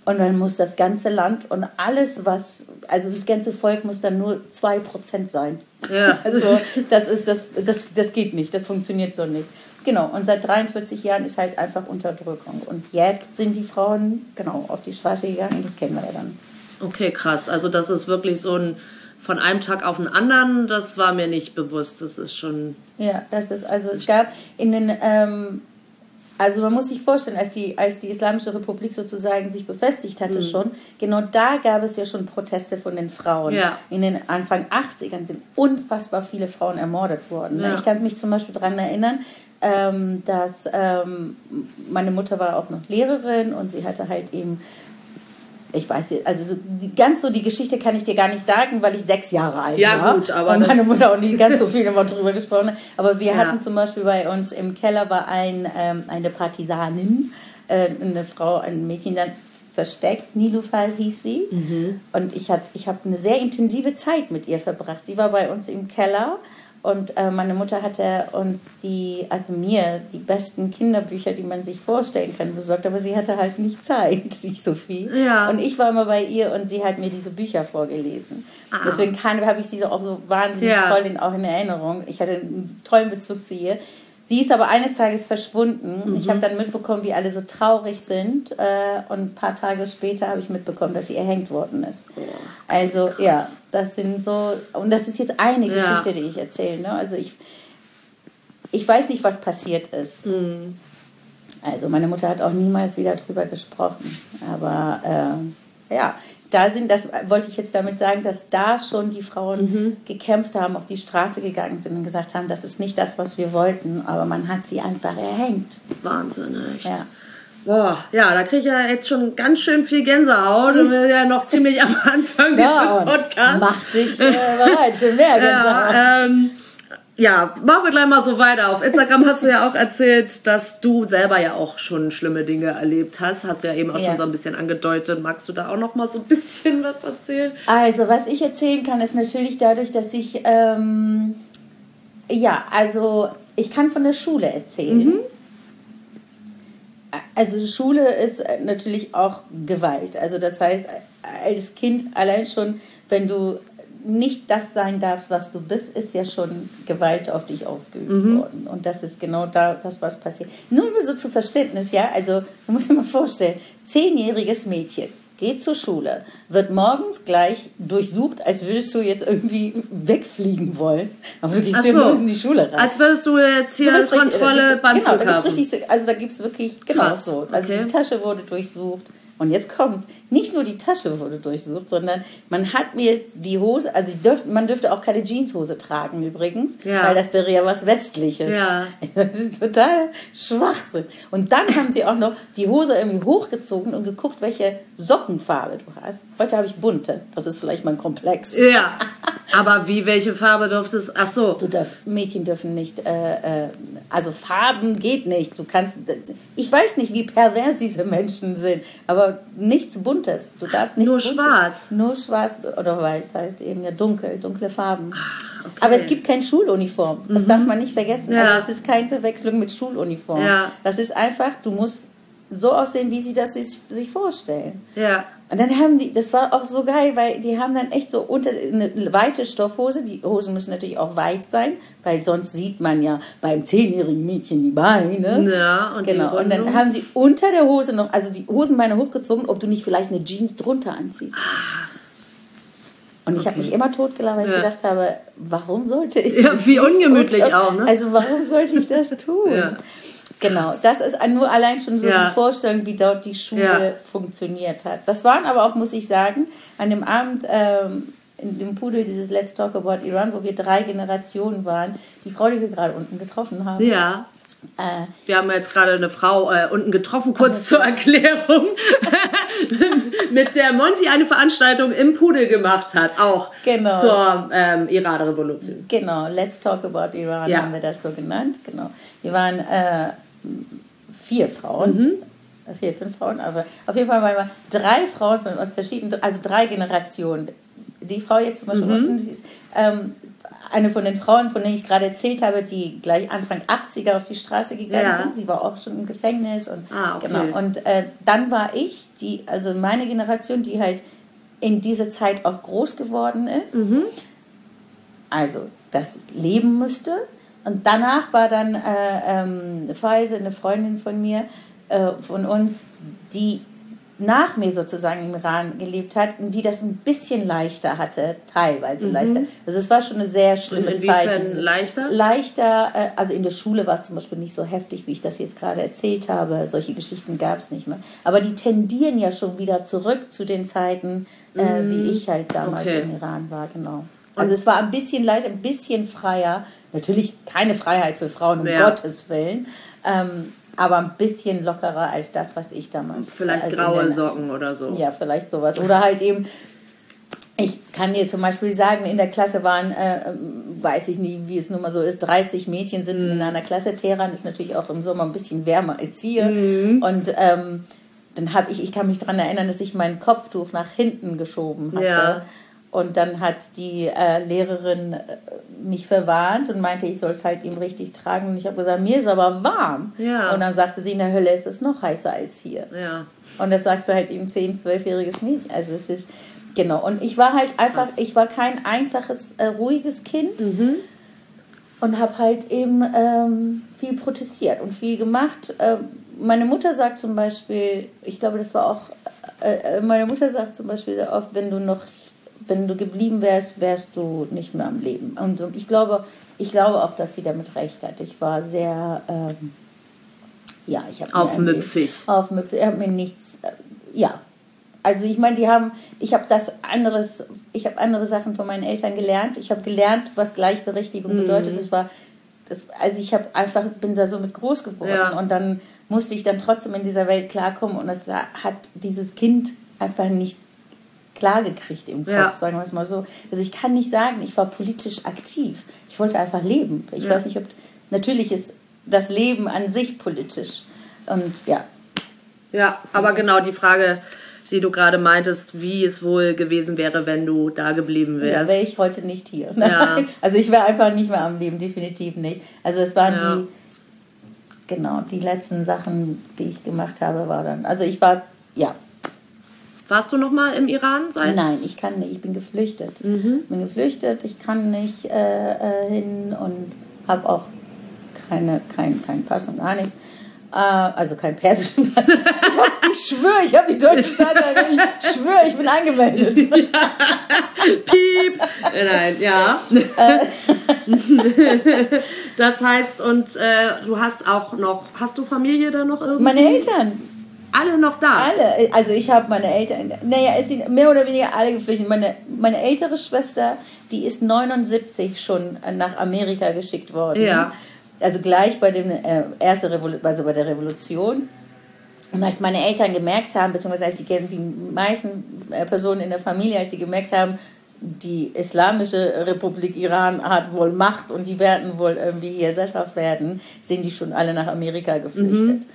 Und dann muss das ganze Land und alles, was, also das ganze Volk muss dann nur 2% sein. Ja. *laughs* Also das, ist, das, das, das geht nicht, das funktioniert so nicht. Genau, und seit 43 Jahren ist halt einfach Unterdrückung. Und jetzt sind die Frauen, genau, auf die Straße gegangen, das kennen wir ja dann. Okay, krass. Also das ist wirklich so ein von einem Tag auf den anderen, das war mir nicht bewusst. Das ist schon. Ja, das ist, also es gab in den, ähm, also man muss sich vorstellen, als die, als die Islamische Republik sozusagen sich befestigt hatte mhm. schon, genau da gab es ja schon Proteste von den Frauen. Ja. In den Anfang 80ern sind unfassbar viele Frauen ermordet worden. Ja. Ich kann mich zum Beispiel daran erinnern, ähm, dass ähm, meine Mutter war auch noch Lehrerin und sie hatte halt eben ich weiß, also so, ganz so die Geschichte kann ich dir gar nicht sagen, weil ich sechs Jahre alt ja, war. Ja, gut, aber. Und meine Mutter auch nie ganz so viel immer drüber gesprochen hat. Aber wir ja. hatten zum Beispiel bei uns im Keller war ein, ähm, eine Partisanin, äh, eine Frau, ein Mädchen dann versteckt, Nilufal hieß sie. Mhm. Und ich, ich habe eine sehr intensive Zeit mit ihr verbracht. Sie war bei uns im Keller und äh, meine Mutter hatte uns die, also mir, die besten Kinderbücher, die man sich vorstellen kann, besorgt, aber sie hatte halt nicht Zeit, *laughs* nicht so viel. Ja. Und ich war immer bei ihr und sie hat mir diese Bücher vorgelesen. Ah. Deswegen habe ich sie auch so wahnsinnig ja. toll in, auch in Erinnerung. Ich hatte einen tollen Bezug zu ihr. Sie ist aber eines Tages verschwunden. Mhm. Ich habe dann mitbekommen, wie alle so traurig sind. Äh, und ein paar Tage später habe ich mitbekommen, dass sie erhängt worden ist. Oh, also krass. ja, das sind so. Und das ist jetzt eine ja. Geschichte, die ich erzähle. Ne? Also ich, ich weiß nicht, was passiert ist. Mhm. Also meine Mutter hat auch niemals wieder drüber gesprochen. Aber äh, ja, da sind, das wollte ich jetzt damit sagen, dass da schon die Frauen mhm. gekämpft haben, auf die Straße gegangen sind und gesagt haben, das ist nicht das, was wir wollten, aber man hat sie einfach erhängt. Wahnsinn, echt. Ja. Boah, ja, da kriege ich ja jetzt schon ganz schön viel Gänsehaut und wir sind ja noch ziemlich am Anfang ja, dieses Podcasts. Mach dich äh, bereit für mehr *laughs* Gänsehaut. Ja, ähm, ja, machen wir gleich mal so weiter. Auf Instagram hast du ja auch erzählt, dass du selber ja auch schon schlimme Dinge erlebt hast. Hast du ja eben auch ja. schon so ein bisschen angedeutet. Magst du da auch noch mal so ein bisschen *laughs* was erzählen? Also, was ich erzählen kann, ist natürlich dadurch, dass ich, ähm, ja, also ich kann von der Schule erzählen. Mhm. Also Schule ist natürlich auch Gewalt. Also das heißt, als Kind allein schon, wenn du nicht das sein darfst, was du bist, ist ja schon Gewalt auf dich ausgeübt mhm. worden. Und das ist genau da, das, was passiert. Nur so zu Verständnis, ja, also, du musst dir mal vorstellen, zehnjähriges Mädchen geht zur Schule, wird morgens gleich durchsucht, als würdest du jetzt irgendwie wegfliegen wollen. Aber du gehst Ach hier so. in die Schule rein. Als würdest du jetzt hier du Kontrolle richtig, beim Genau, Flughafen. da gibt's richtig, also da gibt es wirklich, genau Krass. so. Also okay. die Tasche wurde durchsucht, und jetzt kommt's. Nicht nur die Tasche wurde durchsucht, sondern man hat mir die Hose, also dürft, man dürfte auch keine Jeanshose tragen übrigens, ja. weil das wäre ja was Westliches. Ja. *laughs* Das ist total Schwachsinn. Und dann haben sie auch noch die Hose irgendwie hochgezogen und geguckt, welche Sockenfarbe du hast. Heute habe ich bunte. Das ist vielleicht mein Komplex. Ja. *laughs* Aber wie, welche Farbe durftest Ach so. Du darfst, Mädchen dürfen nicht, äh, äh, also Farben geht nicht. Du kannst, ich weiß nicht, wie pervers diese Menschen sind, aber nichts Buntes. Du darfst nichts Nur Buntes. schwarz? Nur schwarz oder weiß halt, eben ja dunkel, dunkle Farben. Ach, okay. Aber es gibt keine Schuluniform. Das mhm. darf man nicht vergessen. Ja. Also es ist keine Verwechslung mit Schuluniform. Ja. Das ist einfach, du musst so aussehen, wie sie das sich, sich vorstellen. Ja. Und dann haben die, das war auch so geil, weil die haben dann echt so unter eine weite Stoffhose, die Hosen müssen natürlich auch weit sein, weil sonst sieht man ja beim zehnjährigen Mädchen die Beine. Ja, und genau. Und dann haben sie unter der Hose noch, also die Hosenbeine hochgezogen, ob du nicht vielleicht eine Jeans drunter anziehst. Ach. Und ich okay. habe mich immer totgelacht, weil ja. ich gedacht habe, warum sollte ich. Ja, wie ungemütlich unter, auch, ne? Also warum sollte ich das tun? Ja. Genau, das ist nur allein schon so ja. die Vorstellung, wie dort die Schule ja. funktioniert hat. Das waren aber auch, muss ich sagen, an dem Abend ähm, in dem Pudel dieses Let's Talk About Iran, wo wir drei Generationen waren, die Frau, die wir gerade unten getroffen haben. Ja. Äh, wir haben jetzt gerade eine Frau äh, unten getroffen, kurz zur Erklärung, *laughs* mit der Monty eine Veranstaltung im Pudel gemacht hat, auch genau. zur ähm, Iran-Revolution. Genau, Let's Talk About Iran ja. haben wir das so genannt. Genau. Wir waren äh, vier Frauen. Mhm. Vier, fünf Frauen, aber auf jeden Fall waren wir drei Frauen von aus verschiedenen, also drei Generationen. Die Frau jetzt zum Beispiel mhm. sie ist ähm, eine von den Frauen, von denen ich gerade erzählt habe, die gleich Anfang 80er auf die Straße gegangen ja. sind. Sie war auch schon im Gefängnis und ah, okay. genau. Und äh, dann war ich, die, also meine Generation, die halt in dieser Zeit auch groß geworden ist. Mhm. Also das leben müsste und danach war dann äh, ähm, Feise, eine Freundin von mir, äh, von uns, die nach mir sozusagen im Iran gelebt hat und die das ein bisschen leichter hatte, teilweise mhm. leichter. Also es war schon eine sehr schlimme und Zeit. Leichter? Leichter, äh, also in der Schule war es zum Beispiel nicht so heftig, wie ich das jetzt gerade erzählt habe. Solche Geschichten gab es nicht mehr. Aber die tendieren ja schon wieder zurück zu den Zeiten, äh, mhm. wie ich halt damals okay. im Iran war, genau. Also es war ein bisschen leichter, ein bisschen freier. Natürlich keine Freiheit für Frauen, um ja. Gottes Willen. Ähm, aber ein bisschen lockerer als das, was ich damals. Vielleicht also graue der, Socken oder so. Ja, vielleicht sowas. Oder halt eben, ich kann dir zum Beispiel sagen, in der Klasse waren, äh, weiß ich nicht, wie es nun mal so ist, 30 Mädchen sitzen mhm. in einer Klasse. Teheran ist natürlich auch im Sommer ein bisschen wärmer als hier. Mhm. Und ähm, dann habe ich, ich kann mich daran erinnern, dass ich mein Kopftuch nach hinten geschoben hatte. Ja. Und dann hat die äh, Lehrerin äh, mich verwarnt und meinte, ich soll es halt ihm richtig tragen. Und ich habe gesagt, mir ist aber warm. Ja. Und dann sagte sie, in der Hölle ist es noch heißer als hier. Ja. Und das sagst du halt ihm 10-, 12-jähriges Mädchen. Also es ist, genau. Und ich war halt einfach, Krass. ich war kein einfaches, äh, ruhiges Kind. Mhm. Und habe halt eben ähm, viel protestiert und viel gemacht. Äh, meine Mutter sagt zum Beispiel, ich glaube, das war auch, äh, äh, meine Mutter sagt zum Beispiel sehr oft, wenn du noch wenn du geblieben wärst, wärst du nicht mehr am Leben. Und ich glaube, ich glaube auch, dass sie damit recht hat. Ich war sehr, ähm, ja, ich habe aufmüpfig. Aufmüpfig. Ich habe mir nichts, äh, ja. Also ich meine, die haben, ich habe das anderes, ich habe andere Sachen von meinen Eltern gelernt. Ich habe gelernt, was Gleichberechtigung mhm. bedeutet. Das war, das, also ich habe einfach bin da so mit groß geworden ja. und dann musste ich dann trotzdem in dieser Welt klarkommen und es hat dieses Kind einfach nicht klar gekriegt im Kopf, ja. sagen wir es mal so. Also ich kann nicht sagen, ich war politisch aktiv. Ich wollte einfach leben. Ich ja. weiß nicht, ob natürlich ist das Leben an sich politisch. Und ja. Ja, aber genau die Frage, die du gerade meintest, wie es wohl gewesen wäre, wenn du da geblieben wärst. Ja, wäre ich heute nicht hier. Ja. *laughs* Also ich wäre einfach nicht mehr am Leben, definitiv nicht. Also es waren ja. die, genau, die letzten Sachen, die ich gemacht habe, war dann, also ich war, ja, warst du noch mal im Iran seit? Nein, ich kann nicht. Ich bin geflüchtet. Mhm. Ich bin geflüchtet. Ich kann nicht äh, äh, hin und habe auch keine, kein, kein Pass und gar nichts. Äh, also kein persischen Pass. *laughs* Ich, hab, ich schwöre, ich habe die deutsche Staatsangehörigkeit. Ich schwöre, ich bin angemeldet. *laughs* Ja. Piep. Nein, ja. *laughs* das heißt, und äh, du hast auch noch, hast du Familie da noch irgendwie? Meine Eltern alle noch da? Alle. Also ich habe meine Eltern, naja, es sind mehr oder weniger alle geflüchtet. Meine, meine ältere Schwester, die ist 79 schon nach Amerika geschickt worden. Ja. Also gleich bei, dem, äh, erste Revolu also bei der Revolution. Und als meine Eltern gemerkt haben, beziehungsweise als die, die meisten äh, Personen in der Familie, als sie gemerkt haben, die Islamische Republik Iran hat wohl Macht und die werden wohl irgendwie hier sesshaft werden, sind die schon alle nach Amerika geflüchtet. Mhm.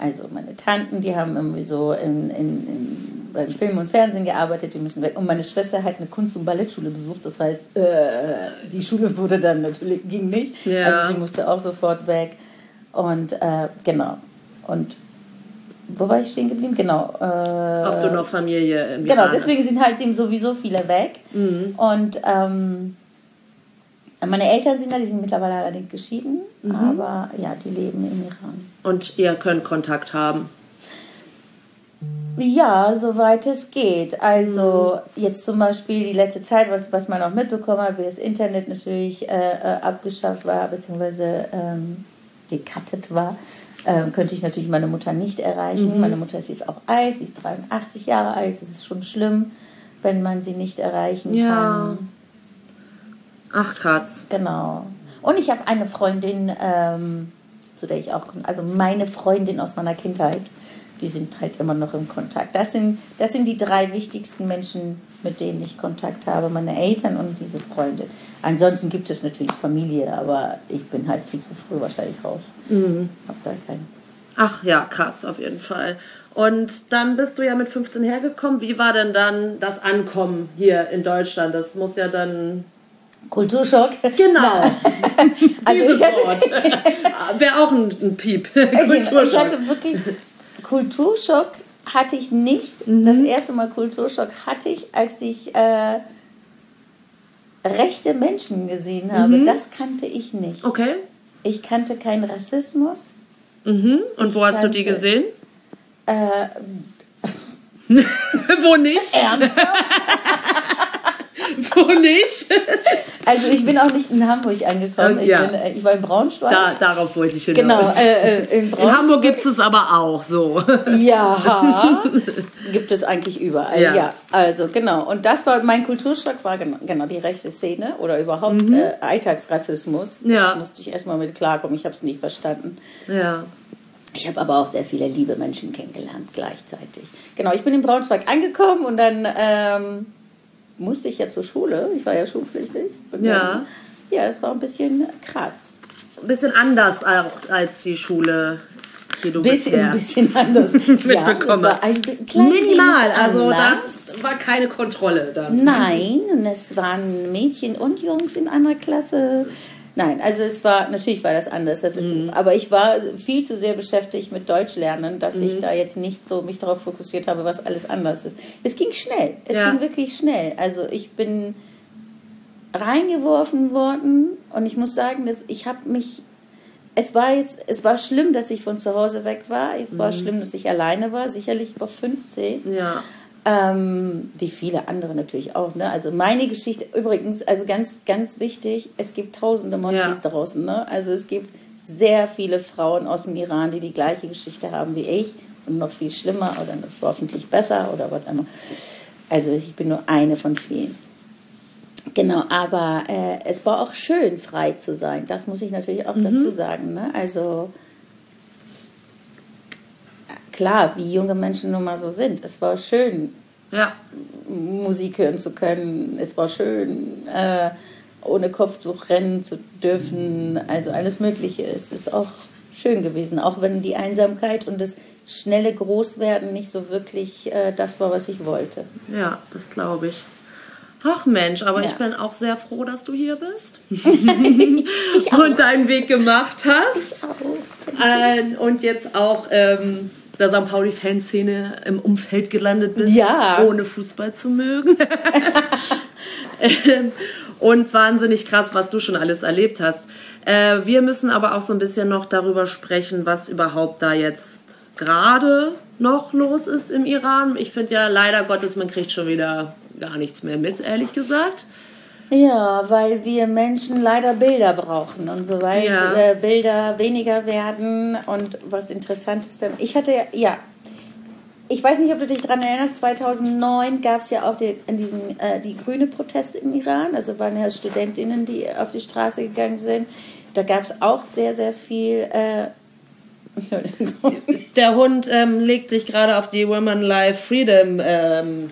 Also meine Tanten, die haben irgendwie so in, in, in, beim Film und Fernsehen gearbeitet, die müssen weg. Und meine Schwester hat eine Kunst- und Ballettschule besucht, das heißt, äh, die Schule wurde dann natürlich, ging nicht. Ja. Also sie musste auch sofort weg. Und äh, genau. Und wo war ich stehen geblieben? Genau. Äh, Ob du noch Familie im Genau, deswegen sind halt eben sowieso viele weg. Mhm. Und ähm, meine Eltern sind da, die sind mittlerweile allerdings geschieden, mhm. aber ja, die leben im Iran. Und ihr könnt Kontakt haben? Ja, soweit es geht. Also mhm. jetzt zum Beispiel die letzte Zeit, was, was man auch mitbekommen hat, wie das Internet natürlich äh, äh abgeschafft war, beziehungsweise ähm, gecuttet war, äh, könnte ich natürlich meine Mutter nicht erreichen. Mhm. Meine Mutter ist jetzt auch alt, sie ist 83 Jahre alt. Es ist schon schlimm, wenn man sie nicht erreichen ja. kann. Ach krass. Genau. Und ich habe eine Freundin, ähm, zu der ich auch, also meine Freundin aus meiner Kindheit, wir sind halt immer noch im Kontakt. Das sind, das sind die drei wichtigsten Menschen, mit denen ich Kontakt habe, meine Eltern und diese Freundin. Ansonsten gibt es natürlich Familie, aber ich bin halt viel zu früh wahrscheinlich raus. Mhm. Hab da keinen. Ach ja, krass, auf jeden Fall. Und dann bist du ja mit 15 hergekommen. Wie war denn dann das Ankommen hier in Deutschland? Das muss ja dann Kulturschock. Genau. *laughs* also Dieses Wort. *laughs* Wäre auch ein, ein Piep. Kulturschock. Ich hatte wirklich Kulturschock hatte ich nicht. Mhm. Das erste Mal Kulturschock hatte ich, als ich äh, rechte Menschen gesehen habe. Mhm. Das kannte ich nicht. Okay. Ich kannte keinen Rassismus. Mhm. Und ich wo hast kannte, du die gesehen? Äh, *laughs* Wo nicht? Ernsthaft? Nicht? Also ich bin auch nicht in Hamburg angekommen. Ich, ja. bin, äh, ich war in Braunschweig. Da, darauf wollte ich hinaus. Genau, äh, äh in, in, Hamburg gibt es aber auch so. Ja, *laughs* gibt es eigentlich überall. Ja. ja. also genau. Und das war mein Kulturschock, war genau, genau die rechte Szene oder überhaupt mhm. äh, Alltagsrassismus. Ja. Da musste ich erstmal mit klarkommen. Ich habe es nicht verstanden. Ja. Ich habe aber auch sehr viele liebe Menschen kennengelernt gleichzeitig. Genau, ich bin in Braunschweig angekommen und dann ähm, musste ich ja zur Schule. Ich war ja schulpflichtig. ja. ja, es war ein bisschen krass. Ein bisschen anders auch als die Schule. Die du bisschen, ein *laughs* bisschen anders. *laughs* ja, es war ein Minimal, also das war keine Kontrolle dann. Nein, und es waren Mädchen und Jungs in einer Klasse. Nein, also es war, natürlich war das anders. Das, mhm. Aber ich war viel zu sehr beschäftigt mit Deutsch lernen, dass mhm. ich da jetzt nicht so mich darauf fokussiert habe, was alles anders ist. Es ging schnell. Es ja. ging wirklich schnell. Also ich bin reingeworfen worden und ich muss sagen, dass ich habe mich es war jetzt, es war schlimm, dass ich von zu Hause weg war. Es war mhm. schlimm, dass ich alleine war. Sicherlich war 15. Ja. Ähm, wie viele andere natürlich auch. Ne? Also meine Geschichte, übrigens, also ganz, ganz wichtig, es gibt tausende Monchis ja. draußen. Ne? Also es gibt sehr viele Frauen aus dem Iran, die die gleiche Geschichte haben wie ich und noch viel schlimmer oder hoffentlich besser oder was immer. Also ich bin nur eine von vielen. Genau, aber äh, es war auch schön, frei zu sein. Das muss ich natürlich auch mhm. dazu sagen. Ne? Also klar, wie junge Menschen nun mal so sind. Es war schön, ja. Musik hören zu können. Es war schön, äh, ohne Kopftuch rennen zu dürfen. Also alles Mögliche. Es ist auch schön gewesen, auch wenn die Einsamkeit und das schnelle Großwerden nicht so wirklich äh, das war, was ich wollte. Ja, das glaube ich. Ach Mensch, aber ja. ich bin auch sehr froh, dass du hier bist *laughs* *laughs* und deinen Weg gemacht hast. Ich auch. Äh, und jetzt auch ähm, der St. Pauli-Fanszene im Umfeld gelandet bist, ja. ohne Fußball zu mögen. *laughs* Ähm, und wahnsinnig krass, was du schon alles erlebt hast. Äh, wir müssen aber auch so ein bisschen noch darüber sprechen, was überhaupt da jetzt gerade noch los ist im Iran. Ich finde ja leider Gottes, man kriegt schon wieder gar nichts mehr mit, ehrlich gesagt. Ja, weil wir Menschen leider Bilder brauchen und sobald ja. äh, Bilder weniger werden und was interessant ist, dann, ich hatte ja, ich weiß nicht, ob du dich daran erinnerst, 2009 gab es ja auch die, in diesen, äh, die grüne Proteste im Iran, also waren ja Studentinnen, die auf die Straße gegangen sind. Da gab es auch sehr, sehr viel äh, *laughs* der Hund ähm, legt sich gerade auf die Women Life Freedom ähm,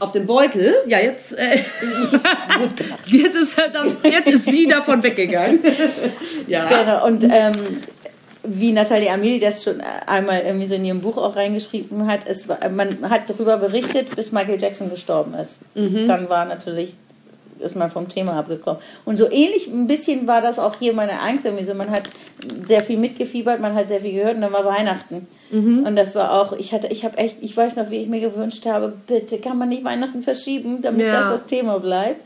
auf den Beutel. Ja, jetzt, äh, Gut gemacht. *laughs* jetzt, ist, halt jetzt ist sie davon weggegangen. *laughs* ja. Genau, und ähm, wie Nathalie Ameli das schon einmal irgendwie so in ihrem Buch auch reingeschrieben hat, es, man hat darüber berichtet, bis Michael Jackson gestorben ist. Mhm. Dann war natürlich ist man vom Thema abgekommen. Und so ähnlich ein bisschen war das auch hier meine Angst. Irgendwie so, man hat sehr viel mitgefiebert, man hat sehr viel gehört und dann war Weihnachten. Mhm. Und das war auch, ich hatte, ich habe echt, ich weiß noch, wie ich mir gewünscht habe, bitte kann man nicht Weihnachten verschieben, damit ja. das das Thema bleibt.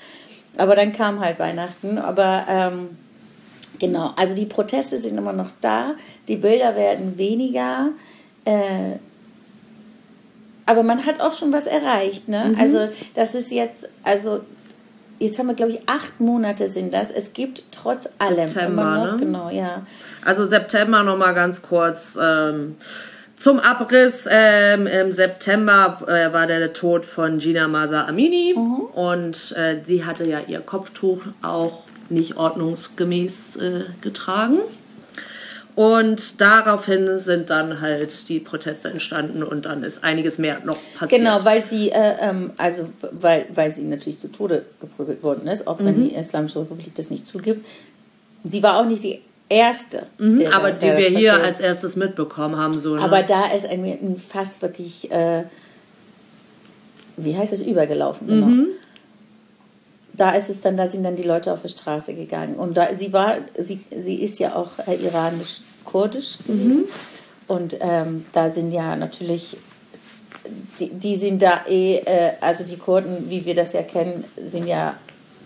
Aber dann kam halt Weihnachten. Aber ähm, genau, also die Proteste sind immer noch da, die Bilder werden weniger. Äh, aber man hat auch schon was erreicht, ne? Mhm. Also das ist jetzt, also jetzt haben wir, glaube ich, acht Monate sind das. Es gibt trotz allem September, immer noch, ne? genau, ja. Also September nochmal ganz kurz. Ähm, zum Abriss ähm, im September äh, war der Tod von Gina Masa Amini mhm. und äh, sie hatte ja ihr Kopftuch auch nicht ordnungsgemäß äh, getragen. Und daraufhin sind dann halt die Proteste entstanden und dann ist einiges mehr noch passiert. Genau, weil sie, äh, ähm, also weil, weil sie natürlich zu Tode geprügelt worden ist, auch wenn mhm. die Islamische Republik das nicht zugibt. Sie war auch nicht die erste. Mhm, der, aber die wir hier als erstes mitbekommen haben. So, ne? Aber da ist ein, fast wirklich, äh, wie heißt das, übergelaufen. Genau. Mhm. Da ist es dann, da sind dann die Leute auf die Straße gegangen. Und da, sie war, sie, sie ist ja auch äh, iranisch-kurdisch gewesen. Mhm. Und ähm, da sind ja natürlich, die, die sind da eh, äh, also die Kurden, wie wir das ja kennen, sind ja,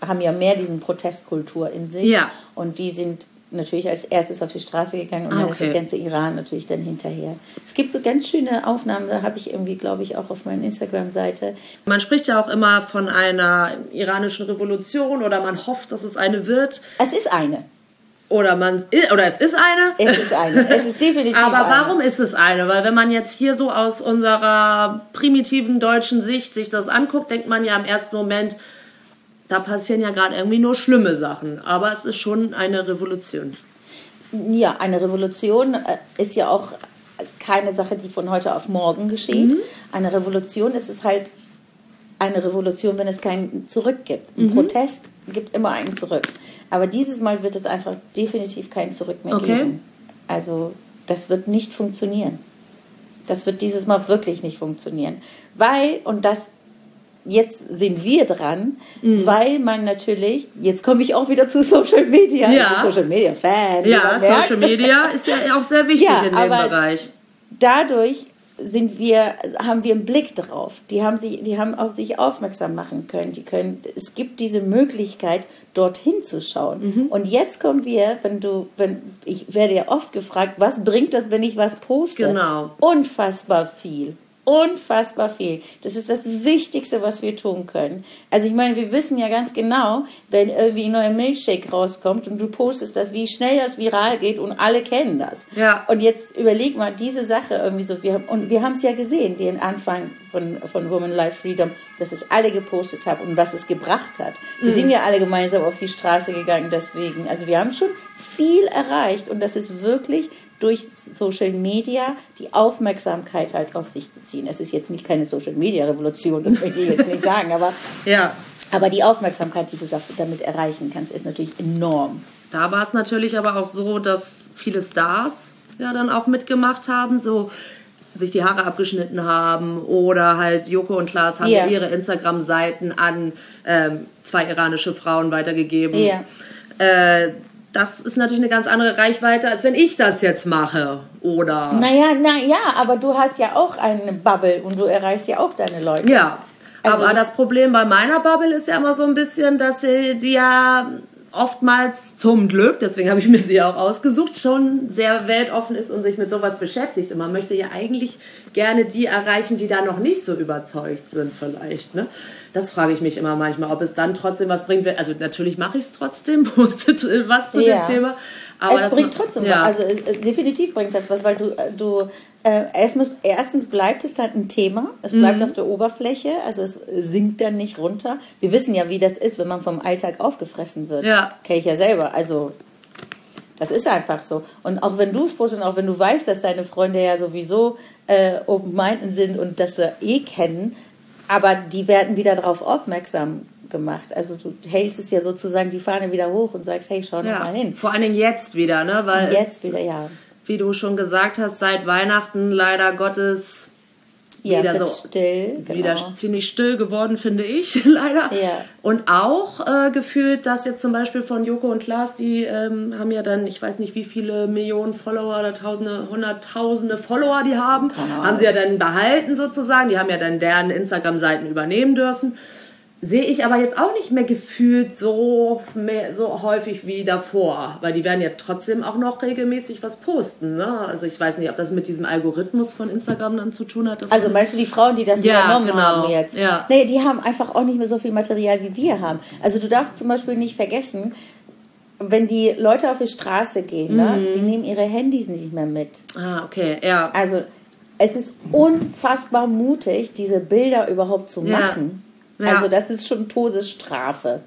haben ja mehr diesen Protestkultur in sich. Ja. Und die sind natürlich als erstes auf die Straße gegangen und ah, okay. dann ist das ganze Iran natürlich dann hinterher. Es gibt so ganz schöne Aufnahmen, da habe ich irgendwie, glaube ich, auch auf meiner Instagram-Seite. Man spricht ja auch immer von einer iranischen Revolution oder man hofft, dass es eine wird. Es ist eine. Oder man oder es ist eine. Es ist eine. Es ist definitiv Aber eine. warum ist es eine? Weil wenn man jetzt hier so aus unserer primitiven deutschen Sicht sich das anguckt, denkt man ja im ersten Moment, da passieren ja gerade irgendwie nur schlimme Sachen. Aber es ist schon eine Revolution. Ja, eine Revolution äh, ist ja auch keine Sache, die von heute auf morgen geschieht. Mhm. Eine Revolution ist es halt eine Revolution, wenn es keinen Zurück gibt. Ein mhm. Protest gibt immer einen Zurück. Aber dieses Mal wird es einfach definitiv keinen Zurück mehr okay. geben. Also das wird nicht funktionieren. Das wird dieses Mal wirklich nicht funktionieren. Weil, und das jetzt sind wir dran, mhm. weil man natürlich, jetzt komme ich auch wieder zu Social Media, ja. Social Media Fan. Ja, Social Media ist ja auch sehr wichtig ja, in dem Bereich. Dadurch sind wir, haben wir einen Blick drauf. Die haben, sich, die haben auf sich aufmerksam machen können. Die können. Es gibt diese Möglichkeit, dorthin zu schauen. Mhm. Und jetzt kommen wir, wenn du, wenn, ich werde ja oft gefragt, was bringt das, wenn ich was poste? Genau. Unfassbar viel unfassbar viel. Das ist das Wichtigste, was wir tun können. Also ich meine, wir wissen ja ganz genau, wenn irgendwie ein neuer Milchshake rauskommt und du postest das, wie schnell das viral geht und alle kennen das. Ja. Und jetzt überleg mal diese Sache irgendwie so. Wir haben, und wir haben es ja gesehen, den Anfang von, von Woman Life Freedom, dass es alle gepostet haben und was es gebracht hat. Wir mhm. sind ja alle gemeinsam auf die Straße gegangen deswegen. Also wir haben schon viel erreicht und das ist wirklich durch Social Media die Aufmerksamkeit halt auf sich zu ziehen. Es ist jetzt nicht keine Social Media Revolution, das möchte ich jetzt nicht sagen, aber, *laughs* ja. aber die Aufmerksamkeit, die du damit erreichen kannst, ist natürlich enorm. Da war es natürlich aber auch so, dass viele Stars ja dann auch mitgemacht haben, so sich die Haare abgeschnitten haben oder halt Joko und Klaas haben yeah. ihre Instagram-Seiten an ähm, zwei iranische Frauen weitergegeben. Yeah. Äh, das ist natürlich eine ganz andere Reichweite, als wenn ich das jetzt mache, oder? Naja, naja, aber du hast ja auch eine Bubble und du erreichst ja auch deine Leute. Ja, also aber das, das Problem bei meiner Bubble ist ja immer so ein bisschen, dass sie die ja oftmals zum Glück, deswegen habe ich mir sie auch ausgesucht, schon sehr weltoffen ist und sich mit sowas beschäftigt. Und man möchte ja eigentlich gerne die erreichen, die da noch nicht so überzeugt sind vielleicht. Ne? Das frage ich mich immer manchmal, ob es dann trotzdem was bringt. Also natürlich mache ich es trotzdem, *laughs* postet was zu ja. dem Thema. Aber es bringt trotzdem ja. Also es, äh, definitiv bringt das was, weil du, äh, du äh, erstens, erstens bleibt es halt ein Thema, es bleibt mhm. auf der Oberfläche, also es sinkt dann nicht runter. Wir wissen ja, wie das ist, wenn man vom Alltag aufgefressen wird. Ja. Kenne ich ja selber. Also das ist einfach so. Und auch wenn du es postest, auch wenn du weißt, dass deine Freunde ja sowieso äh, open-minded sind und das sie eh kennen, aber die werden wieder darauf aufmerksam gemacht. Also du hältst es ja sozusagen die Fahne wieder hoch und sagst, hey, schau ja, noch mal hin. Vor allen Dingen jetzt wieder, ne? Weil jetzt wieder, ja. Wie du schon gesagt hast, seit Weihnachten leider Gottes ja, wieder so still, genau. wieder ziemlich still geworden, finde ich, *laughs* leider. Ja. Und auch äh, gefühlt, dass jetzt zum Beispiel von Joko und Klaas, die ähm, haben ja dann, ich weiß nicht, wie viele Millionen Follower oder Tausende, Hunderttausende Follower die haben, haben sie ja dann behalten sozusagen. Die haben ja dann deren Instagram-Seiten übernehmen dürfen sehe ich aber jetzt auch nicht mehr gefühlt so, mehr, so häufig wie davor, weil die werden ja trotzdem auch noch regelmäßig was posten. Ne? Also ich weiß nicht, ob das mit diesem Algorithmus von Instagram dann zu tun hat. Also meinst du die Frauen, die das ja, übernommen genau. haben jetzt? Ja. Nee, die haben einfach auch nicht mehr so viel Material, wie wir haben. Also du darfst zum Beispiel nicht vergessen, wenn die Leute auf die Straße gehen, ne, mhm. ne, die nehmen ihre Handys nicht mehr mit. Ah, okay, ja. Also es ist unfassbar mutig, diese Bilder überhaupt zu machen. Ja. Also das ist schon Todesstrafe.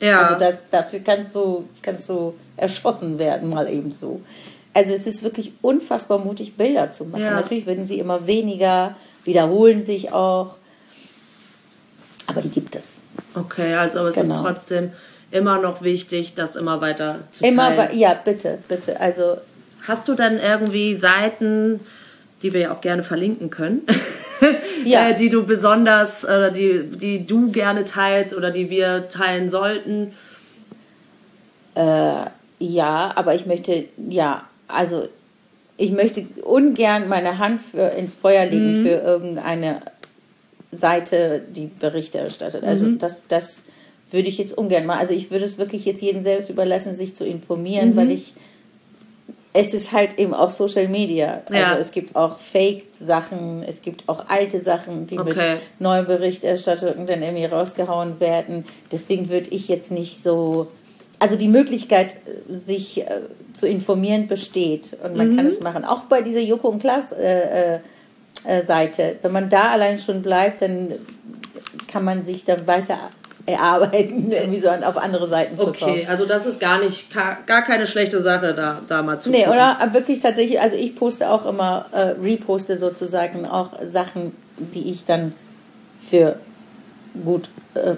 Ja. Also das, dafür kannst du, kannst du erschossen werden, mal eben so. Also es ist wirklich unfassbar mutig, Bilder zu machen. Ja. Natürlich werden sie immer weniger, wiederholen sich auch. Aber die gibt es. Okay, also es genau. ist trotzdem immer noch wichtig, das immer weiter zu teilen. Immer, ja, bitte, bitte. Also hast du dann irgendwie Seiten, die wir ja auch gerne verlinken können, *laughs* ja. äh, die du besonders oder die, die du gerne teilst oder die wir teilen sollten? Äh, ja, aber ich möchte, ja, also ich möchte ungern meine Hand für, ins Feuer legen mhm. für irgendeine Seite, die Berichte erstattet. Also mhm. das, das würde ich jetzt ungern mal. Also ich würde es wirklich jetzt jedem selbst überlassen, sich zu informieren, mhm. weil ich es ist halt eben auch Social Media. Also ja. es gibt auch Fake-Sachen, es gibt auch alte Sachen, die okay. mit neuen Berichterstattungen dann irgendwie rausgehauen werden. Deswegen würde ich jetzt nicht so. Also die Möglichkeit, sich äh, zu informieren, besteht und man mhm. kann es machen. Auch bei dieser Joko und Klaas äh, äh, äh, Seite. Wenn man da allein schon bleibt, dann kann man sich dann weiter erarbeiten, *laughs* irgendwie so auf andere Seiten zu kommen. Okay, also das ist gar nicht, gar keine schlechte Sache, da, da mal zu Nee, gucken. oder wirklich tatsächlich, also ich poste auch immer, äh, reposte sozusagen auch Sachen, die ich dann für gut äh,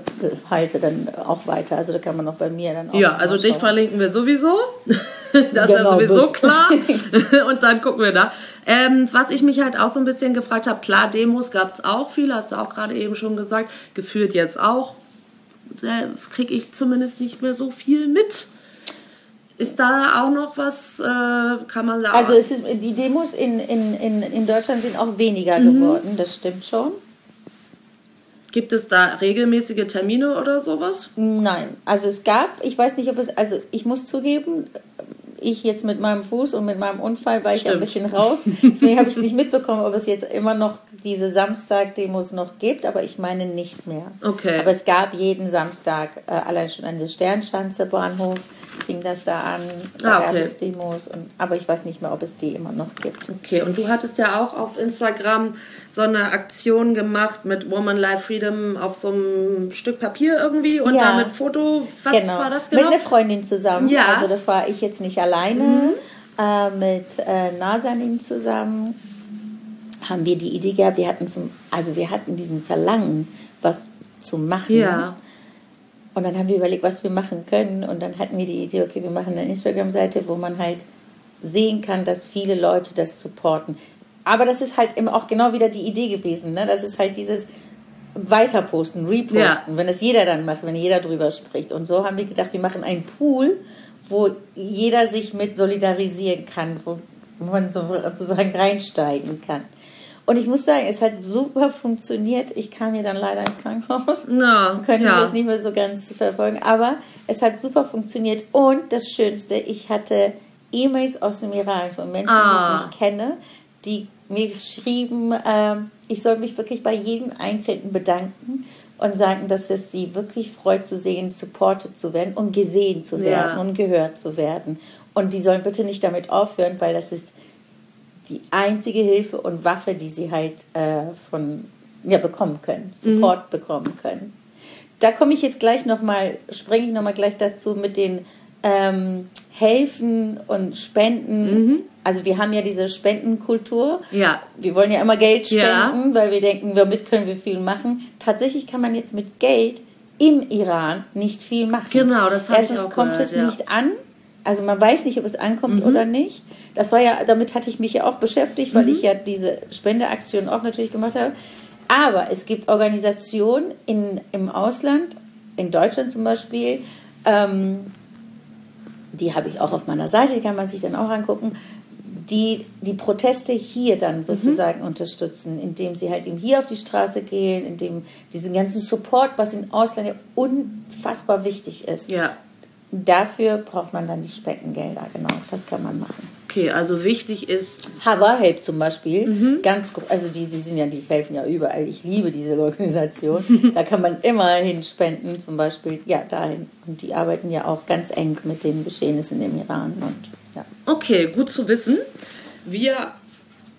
halte, dann auch weiter. Also da kann man auch bei mir dann auch. Ja, also dich verlinken wir sowieso. *laughs* das genau, ist ja sowieso gut. klar. *laughs* Und dann gucken wir da. Ähm, was ich mich halt auch so ein bisschen gefragt habe, klar, Demos gab es auch viele, hast du auch gerade eben schon gesagt, geführt jetzt auch kriege ich zumindest nicht mehr so viel mit. Ist da auch noch was, äh, kann man sagen? Also ist, die Demos in, in, in, in Deutschland sind auch weniger mhm. geworden, das stimmt schon. Gibt es da regelmäßige Termine oder sowas? Nein, also es gab, ich weiß nicht, ob es, also ich muss zugeben, ich jetzt mit meinem Fuß und mit meinem Unfall war ich Stimmt. ein bisschen raus. Deswegen habe ich nicht mitbekommen, ob es jetzt immer noch diese Samstag-Demos noch gibt, aber ich meine nicht mehr. Okay. Aber es gab jeden Samstag, äh, allein schon an der Sternschanze Bahnhof, fing das da an, da ah, okay. gab es Demos, und, aber ich weiß nicht mehr, ob es die immer noch gibt. Okay, und du hattest ja auch auf Instagram so eine Aktion gemacht mit Woman Life Freedom auf so einem Stück Papier irgendwie und ja. damit Foto. Was genau. war das genau? Mit einer Freundin zusammen. Ja. Also das war ich jetzt nicht alleine. Mhm. Äh, mit äh, Nazanin zusammen haben wir die Idee gehabt, wir hatten zum, also wir hatten diesen Verlangen, was zu machen. Ja. Und dann haben wir überlegt, was wir machen können. Und dann hatten wir die Idee, okay, wir machen eine Instagram-Seite, wo man halt sehen kann, dass viele Leute das supporten. Aber das ist halt immer auch genau wieder die Idee gewesen. Ne? Das ist halt dieses Weiterposten, Reposten, ja. wenn das jeder dann macht, wenn jeder drüber spricht. Und so haben wir gedacht, wir machen einen Pool, wo jeder sich mit solidarisieren kann, wo man sozusagen reinsteigen kann. Und ich muss sagen, es hat super funktioniert. Ich kam hier dann leider ins Krankenhaus. No, könnte ja. das nicht mehr so ganz verfolgen. Aber es hat super funktioniert. Und das Schönste, ich hatte E-Mails aus dem Iran von Menschen, ah. die ich ah. nicht kenne, die mir geschrieben, äh, ich soll mich wirklich bei jedem Einzelnen bedanken und sagen, dass es sie wirklich freut zu sehen, supported zu werden und gesehen zu werden ja. und gehört zu werden. Und die sollen bitte nicht damit aufhören, weil das ist die einzige Hilfe und Waffe, die sie halt äh, von ja, bekommen können, Support mhm. bekommen können. Da komme ich jetzt gleich nochmal, springe ich nochmal gleich dazu mit den ähm, Helfen und Spenden. Mhm. Also wir haben ja diese Spendenkultur. Ja. Wir wollen ja immer Geld spenden, ja. weil wir denken, damit können wir viel machen. Tatsächlich kann man jetzt mit Geld im Iran nicht viel machen. Genau, das habe ich auch kommt gehört, es ja. nicht an also man weiß nicht, ob es ankommt mhm. oder nicht. Das war ja, damit hatte ich mich ja auch beschäftigt, weil mhm. ich ja diese Spendeaktion auch natürlich gemacht habe. Aber es gibt Organisationen in, im Ausland, in Deutschland zum Beispiel, ähm, die habe ich auch auf meiner Seite, die kann man sich dann auch angucken, die die Proteste hier dann mhm. sozusagen mhm. unterstützen, indem sie halt eben hier auf die Straße gehen, indem diesen ganzen Support, was im Ausland ja unfassbar wichtig ist, ja. Dafür braucht man dann die Spendengelder, genau. Das kann man machen. Okay, also wichtig ist. Havar Help zum Beispiel, mhm. ganz, also die, die sind ja, die helfen ja überall. Ich liebe diese *laughs* Organisation. *laughs* da kann man immerhin spenden, zum Beispiel, ja, dahin. Und die arbeiten ja auch ganz eng mit den Geschehnissen im Iran und ja. Okay, gut zu wissen. Wir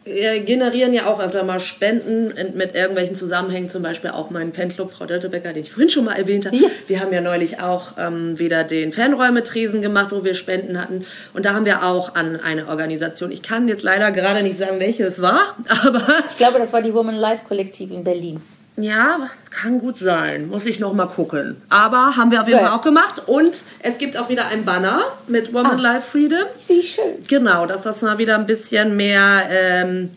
generieren ja auch öfter mal Spenden mit irgendwelchen Zusammenhängen, zum Beispiel auch meinen Fanclub Frau Döttebecker, den ich vorhin schon mal erwähnt habe. Ja. Wir haben ja neulich auch ähm, wieder den Fanräume-Tresen gemacht, wo wir Spenden hatten. Und da haben wir auch an eine Organisation. Ich kann jetzt leider gerade nicht sagen, welche es war, *laughs* aber... Ich glaube, das war die Woman Life Kollektiv in Berlin. Ja, kann gut sein. Muss ich noch mal gucken. Aber haben wir auf jeden Fall auch gemacht. Und es gibt auch wieder ein Banner mit Woman ah, Life Freedom. Wie schön. Genau, dass das mal wieder ein bisschen mehr ähm,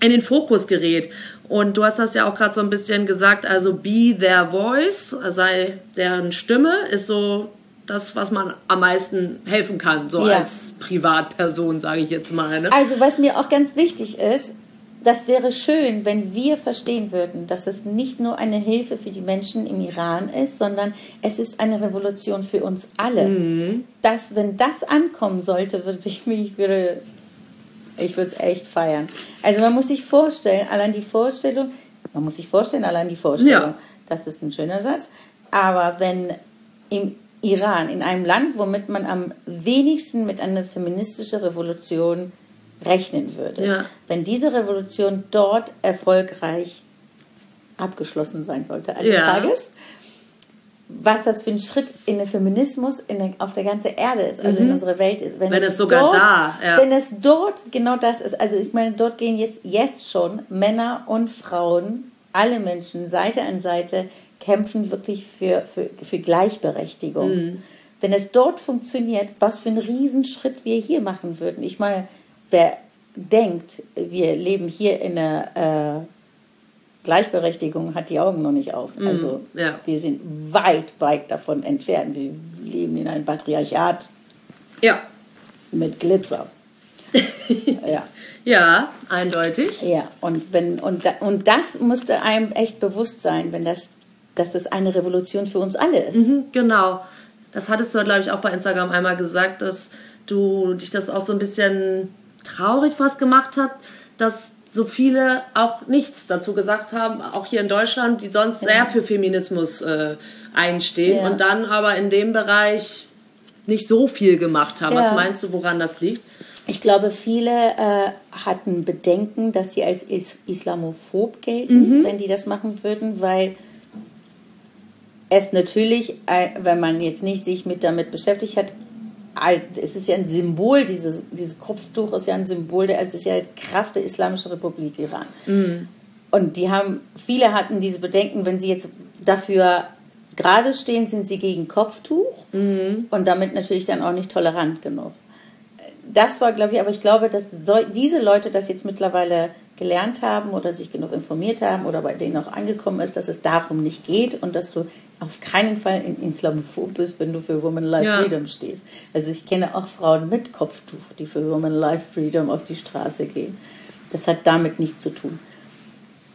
in den Fokus gerät. Und du hast das ja auch gerade so ein bisschen gesagt, also be their voice, sei deren Stimme, ist so das, was man am meisten helfen kann, so ja. als Privatperson, sage ich jetzt mal. Ne? Also was mir auch ganz wichtig ist, das wäre schön, wenn wir verstehen würden, dass es nicht nur eine Hilfe für die Menschen im Iran ist, sondern es ist eine Revolution für uns alle. Mhm. Dass, wenn das ankommen sollte, würde *laughs* ich mich, würde, ich würde es echt feiern. Also man muss sich vorstellen, allein die Vorstellung, man muss sich vorstellen, allein die Vorstellung, ja. das ist ein schöner Satz, aber wenn im Iran, in einem Land, womit man am wenigsten mit einer feministischen Revolution rechnen würde. Ja. Wenn diese Revolution dort erfolgreich abgeschlossen sein sollte eines ja. Tages, was das für ein Schritt in den Feminismus in der, auf der ganzen Erde ist, also mhm. in unserer Welt ist. Wenn, wenn es, es sogar dort, da, ja. wenn es dort genau das ist, also ich meine, dort gehen jetzt, jetzt schon Männer und Frauen, alle Menschen Seite an Seite kämpfen wirklich für, für, für Gleichberechtigung. Mhm. Wenn es dort funktioniert, was für einen Riesenschritt wir hier machen würden. Ich meine, wer denkt, wir leben hier in einer äh, Gleichberechtigung, hat die Augen noch nicht auf. Mm, also ja. wir sind weit, weit davon entfernt. Wir leben in einem Patriarchat. Ja. Mit Glitzer. *laughs* ja. Ja, eindeutig. Ja, und, wenn, und, und das musste einem echt bewusst sein, wenn das, dass das eine Revolution für uns alle ist. Mhm, genau. Das hattest du, glaube ich, auch bei Instagram einmal gesagt, dass du dich das auch so ein bisschen traurig was gemacht hat, dass so viele auch nichts dazu gesagt haben, auch hier in Deutschland, die sonst ja. sehr für Feminismus äh, einstehen ja. und dann aber in dem Bereich nicht so viel gemacht haben. Ja. Was meinst du, woran das liegt? Ich glaube, viele äh, hatten Bedenken, dass sie als is islamophob gelten, mhm. wenn die das machen würden, weil es natürlich, äh, wenn man jetzt nicht sich mit damit beschäftigt hat, es ist ja ein Symbol, dieses, dieses Kopftuch ist ja ein Symbol, der, es ist ja Kraft der Islamischen Republik Iran. Mhm. Und die haben, viele hatten diese Bedenken, wenn sie jetzt dafür gerade stehen, sind sie gegen Kopftuch mhm. und damit natürlich dann auch nicht tolerant genug. Das war, glaube ich, aber ich glaube, dass so, diese Leute das jetzt mittlerweile gelernt haben oder sich genug informiert haben oder bei denen auch angekommen ist, dass es darum nicht geht und dass du auf keinen Fall in Islamophob bist, wenn du für Women Life ja. Freedom stehst. Also ich kenne auch Frauen mit Kopftuch, die für Women Life Freedom auf die Straße gehen. Das hat damit nichts zu tun.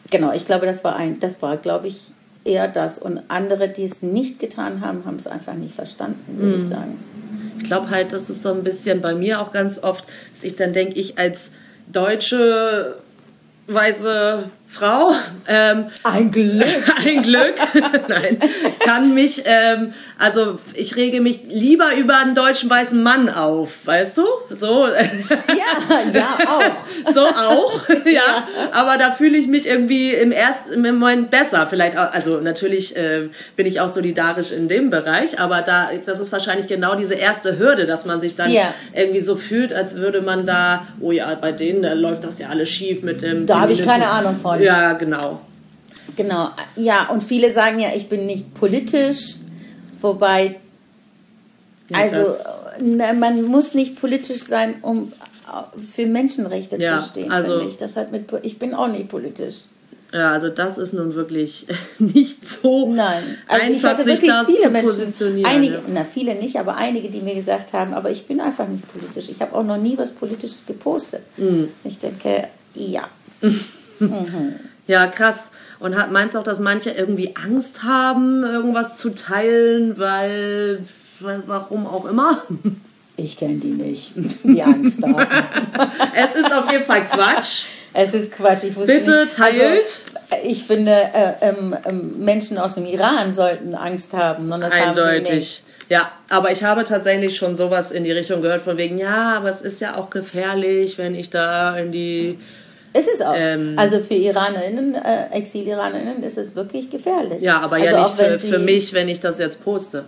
Genau, ich glaube, das war ein, das war, glaube ich, eher das. Und andere, die es nicht getan haben, haben es einfach nicht verstanden, würde mm. ich mhm. sagen. Ich glaube halt, das ist so ein bisschen bei mir auch ganz oft, dass ich dann denke, ich als deutsche weiße Frau. Ähm, ein Glück. *laughs* ein Glück. *laughs* Nein. Kann mich, ähm, also ich rege mich lieber über einen deutschen weißen Mann auf, weißt du? So. Ja, ja, auch. *laughs* so auch, ja. ja. Aber da fühle ich mich irgendwie im ersten im Moment besser. Vielleicht, also natürlich äh, bin ich auch solidarisch in dem Bereich, aber da, das ist wahrscheinlich genau diese erste Hürde, dass man sich dann ja. irgendwie so fühlt, als würde man da, oh ja, bei denen da läuft das ja alles schief mit dem. Da habe ich keine Ahnung von. Ja, genau. Genau, ja, und viele sagen ja, ich bin nicht politisch, wobei, ja, also na, man muss nicht politisch sein, um für Menschenrechte ja, zu stehen, also, ich. Das hat mit, ich bin auch nicht politisch. Ja, also das ist nun wirklich *laughs* nicht so Nein, also einfach, ich hatte wirklich viele Menschen, einige, na viele nicht, aber einige, die mir gesagt haben, aber ich bin einfach nicht politisch. Ich habe auch noch nie was Politisches gepostet. Mhm. Ich denke, ja. *laughs* mhm. Ja, krass. Und hat, meinst du auch, dass manche irgendwie Angst haben, irgendwas zu teilen, weil, warum auch immer? Ich kenne die nicht, die Angst haben. *laughs* es ist auf jeden Fall Quatsch. Es ist Quatsch. Ich wusste Bitte nicht. teilt. Also, ich finde, äh, ähm, ähm, Menschen aus dem Iran sollten Angst haben. Und das Eindeutig. Haben nicht. Ja, aber ich habe tatsächlich schon sowas in die Richtung gehört, von wegen, ja, aber es ist ja auch gefährlich, wenn ich da in die ist es auch. Ähm, also für Iranerinnen, äh, Exil-Iranerinnen ist es wirklich gefährlich. Ja, aber also ja nicht für, für mich, wenn ich das jetzt poste.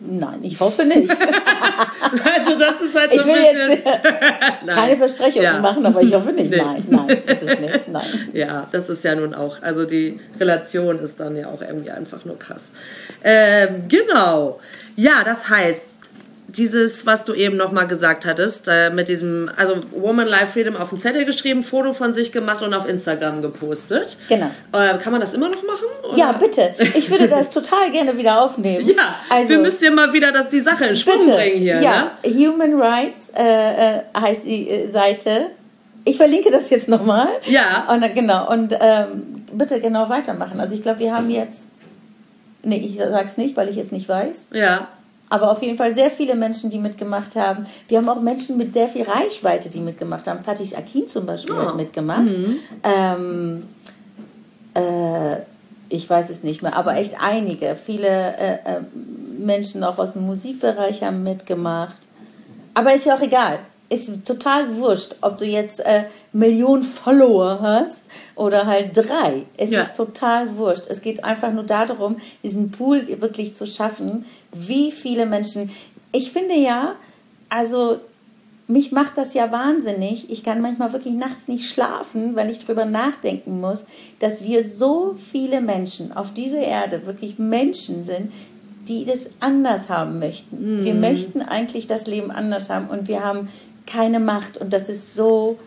Nein, ich hoffe nicht. *laughs* also das ist halt so ich will ein bisschen... *laughs* *laughs* jetzt keine Versprechungen ja. machen, aber ich hoffe nicht. Nee. Nein, nein, ist es nicht. Nein. Ja, das ist ja nun auch, also die Relation ist dann ja auch irgendwie einfach nur krass. Ähm, genau. Ja, das heißt, dieses, was du eben nochmal gesagt hattest, äh, mit diesem, also Woman Life Freedom auf den Zettel geschrieben, Foto von sich gemacht und auf Instagram gepostet. Genau. Äh, kann man das immer noch machen? Oder? Ja, bitte. Ich würde das *laughs* total gerne wieder aufnehmen. Ja, also, wir müssen ja mal wieder das, die Sache in Schwung bitte. bringen hier. Ja, ne? Human Rights äh, äh heißt die äh, Seite Ich verlinke das jetzt nochmal. Ja. Und, genau, und ähm, bitte genau weitermachen. Also ich glaube, wir haben jetzt, nee, ich sag's nicht, weil ich es nicht weiß. Ja. Aber auf jeden Fall sehr viele Menschen, die mitgemacht haben. Wir haben auch Menschen mit sehr viel Reichweite, die mitgemacht haben. Fatih Akin zum Beispiel Oh. hat mitgemacht. Ähm, äh, ich weiß es nicht mehr, aber echt einige. Viele äh, äh, Menschen auch aus dem Musikbereich haben mitgemacht. Aber ist ja auch egal. Ist total wurscht, ob du jetzt äh, Millionen Follower hast oder halt drei. Es Ja. ist total wurscht. Es geht einfach nur darum, diesen Pool wirklich zu schaffen. Wie viele Menschen. Ich finde ja, also mich macht das ja wahnsinnig. Ich kann manchmal wirklich nachts nicht schlafen, weil ich drüber nachdenken muss, dass wir so viele Menschen auf dieser Erde wirklich Menschen sind, die das anders haben möchten. Wir möchten eigentlich das Leben anders haben und wir haben keine Macht und das ist so,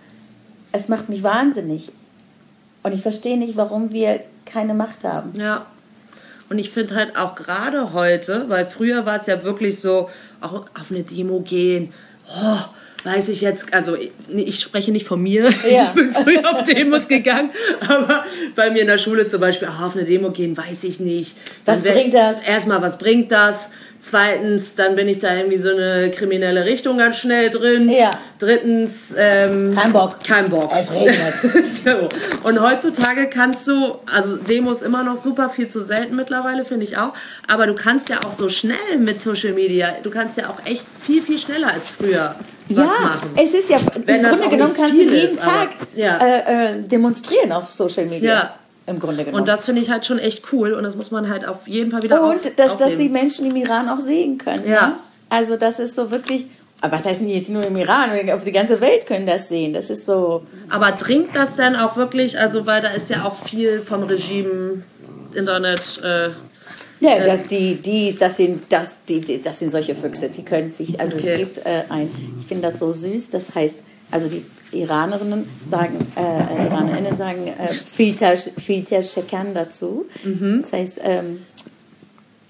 es macht mich wahnsinnig. Und ich verstehe nicht, warum wir keine Macht haben. Ja. Und ich finde halt auch gerade heute, weil früher war es ja wirklich so, auch auf eine Demo gehen, oh, weiß ich jetzt, also ich, ich spreche nicht von mir, *laughs* Ja. ich bin früher auf Demos gegangen, aber bei mir in der Schule zum Beispiel, ach, auf eine Demo gehen, weiß ich nicht. Was bringt das? Erstmal, was bringt das? Zweitens, dann bin ich da irgendwie so eine kriminelle Richtung ganz schnell drin. Ja. Drittens, ähm, Kein Bock. kein Bock. Es regnet. *laughs* so. Und heutzutage kannst du, also Demos immer noch super viel zu selten mittlerweile, finde ich auch. Aber du kannst ja auch so schnell mit Social Media, du kannst ja auch echt viel, viel schneller als früher was ja, machen. es ist ja, Wenn im Grunde genommen kannst du jeden ist, aber- Tag ja. äh, äh, demonstrieren auf Social Media. Ja. Im Grunde genommen. Und das finde ich halt schon echt cool und das muss man halt auf jeden Fall wieder auf, Und dass, dass die. Menschen im Iran auch sehen können. Ja. Ne? Also das ist so wirklich, aber was heißt denn jetzt nur im Iran? Auf die ganze Welt können das sehen. Das ist so, Aber dringt das dann auch wirklich, also weil da ist ja auch viel vom Regime, Internet, äh, ja, das, die, die, das, sind, das, die, die, das sind solche Füchse, die können sich, also Okay. es gibt äh, ein, ich finde das so süß, das heißt, also die Iranerinnen sagen, äh, Iranerinnen sagen äh, Filter, Filtercheckern dazu. Mhm. Das heißt, ähm,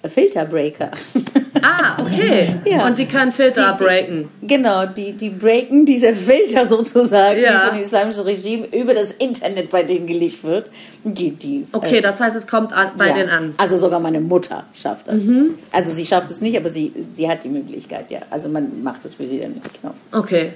Filterbreaker. Ah, okay. *laughs* Ja. Und die können Filter Die- die- breaken. Genau, die, die breaken diese Filter sozusagen, Ja. die von dem islamischen Regime über das Internet bei denen gelegt wird. Die, die, Okay, äh, das heißt, es kommt an, bei ja. denen an. Mhm. Also sogar meine Mutter schafft das. Also sie schafft es nicht, aber sie, sie hat die Möglichkeit, ja. Also man macht es für sie dann, genau. Okay.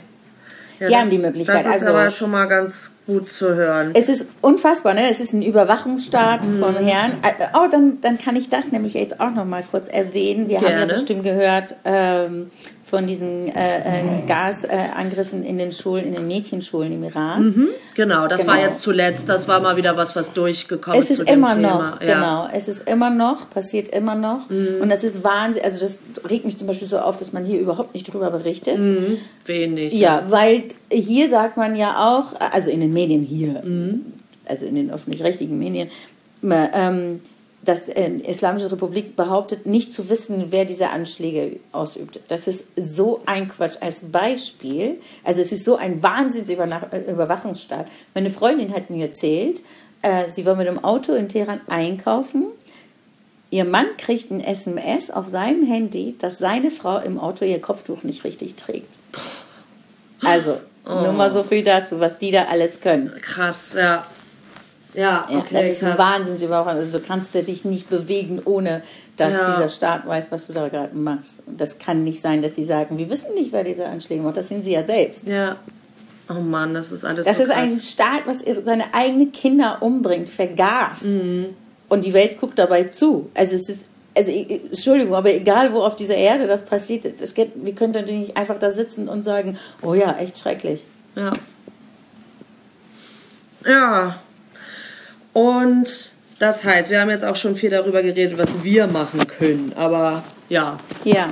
Ja, Die haben die Möglichkeit, Das ist also- aber schon mal ganz gut zu hören. Es ist unfassbar, ne? Es ist ein Überwachungsstaat Mhm. vom Herrn. Äh, Oh, dann, dann kann ich das nämlich jetzt auch noch mal kurz erwähnen. Wir haben ja Gerne. bestimmt gehört ähm, von diesen äh, äh, Gasangriffen in den Schulen, in den Mädchenschulen im Iran. Genau, das Genau. war jetzt zuletzt. Das war mal wieder was, was durchgekommen Es zu ist immer noch, Ja. Mhm. genau. Es ist immer noch, passiert immer noch. Und das ist Wahnsinn. Also das regt mich zum Beispiel so auf, dass man hier überhaupt nicht drüber berichtet. Mhm. Wenig. Ja, weil hier sagt man ja auch, also in den Medien hier, Mhm. also in den öffentlich-rechtlichen Medien, ähm, dass äh, Islamische Republik behauptet, nicht zu wissen, wer diese Anschläge ausübt. Das ist so ein Quatsch. Als Beispiel, also es ist so ein Wahnsinnsüberwachungsstaat. Meine Freundin hat mir erzählt, äh, sie war mit dem Auto in Teheran einkaufen. Ihr Mann kriegt ein SMS auf seinem Handy, dass seine Frau im Auto ihr Kopftuch nicht richtig trägt. Also, nur mal so viel dazu, was die da alles können. Krass, ja. Ja, Ja, okay, das ist ein. Wahnsinnsüberwachung. Also du kannst dich nicht bewegen, ohne dass Ja. dieser Staat weiß, was du da gerade machst. Und das kann nicht sein, dass sie sagen, wir wissen nicht, wer diese Anschläge macht. Das sind sie ja selbst. Ja. Oh Mann, das ist alles Das so ist krass. ein Staat, was seine eigenen Kinder umbringt, vergast. Mhm. Und die Welt guckt dabei zu. Also es ist, also ich- ich- Entschuldigung, aber egal wo auf dieser Erde das passiert, es es geht, wir können natürlich nicht einfach da sitzen und sagen, oh ja, echt schrecklich. Ja. Ja. Und das heißt, wir haben jetzt auch schon viel darüber geredet, was wir machen können. Aber ja, Ja.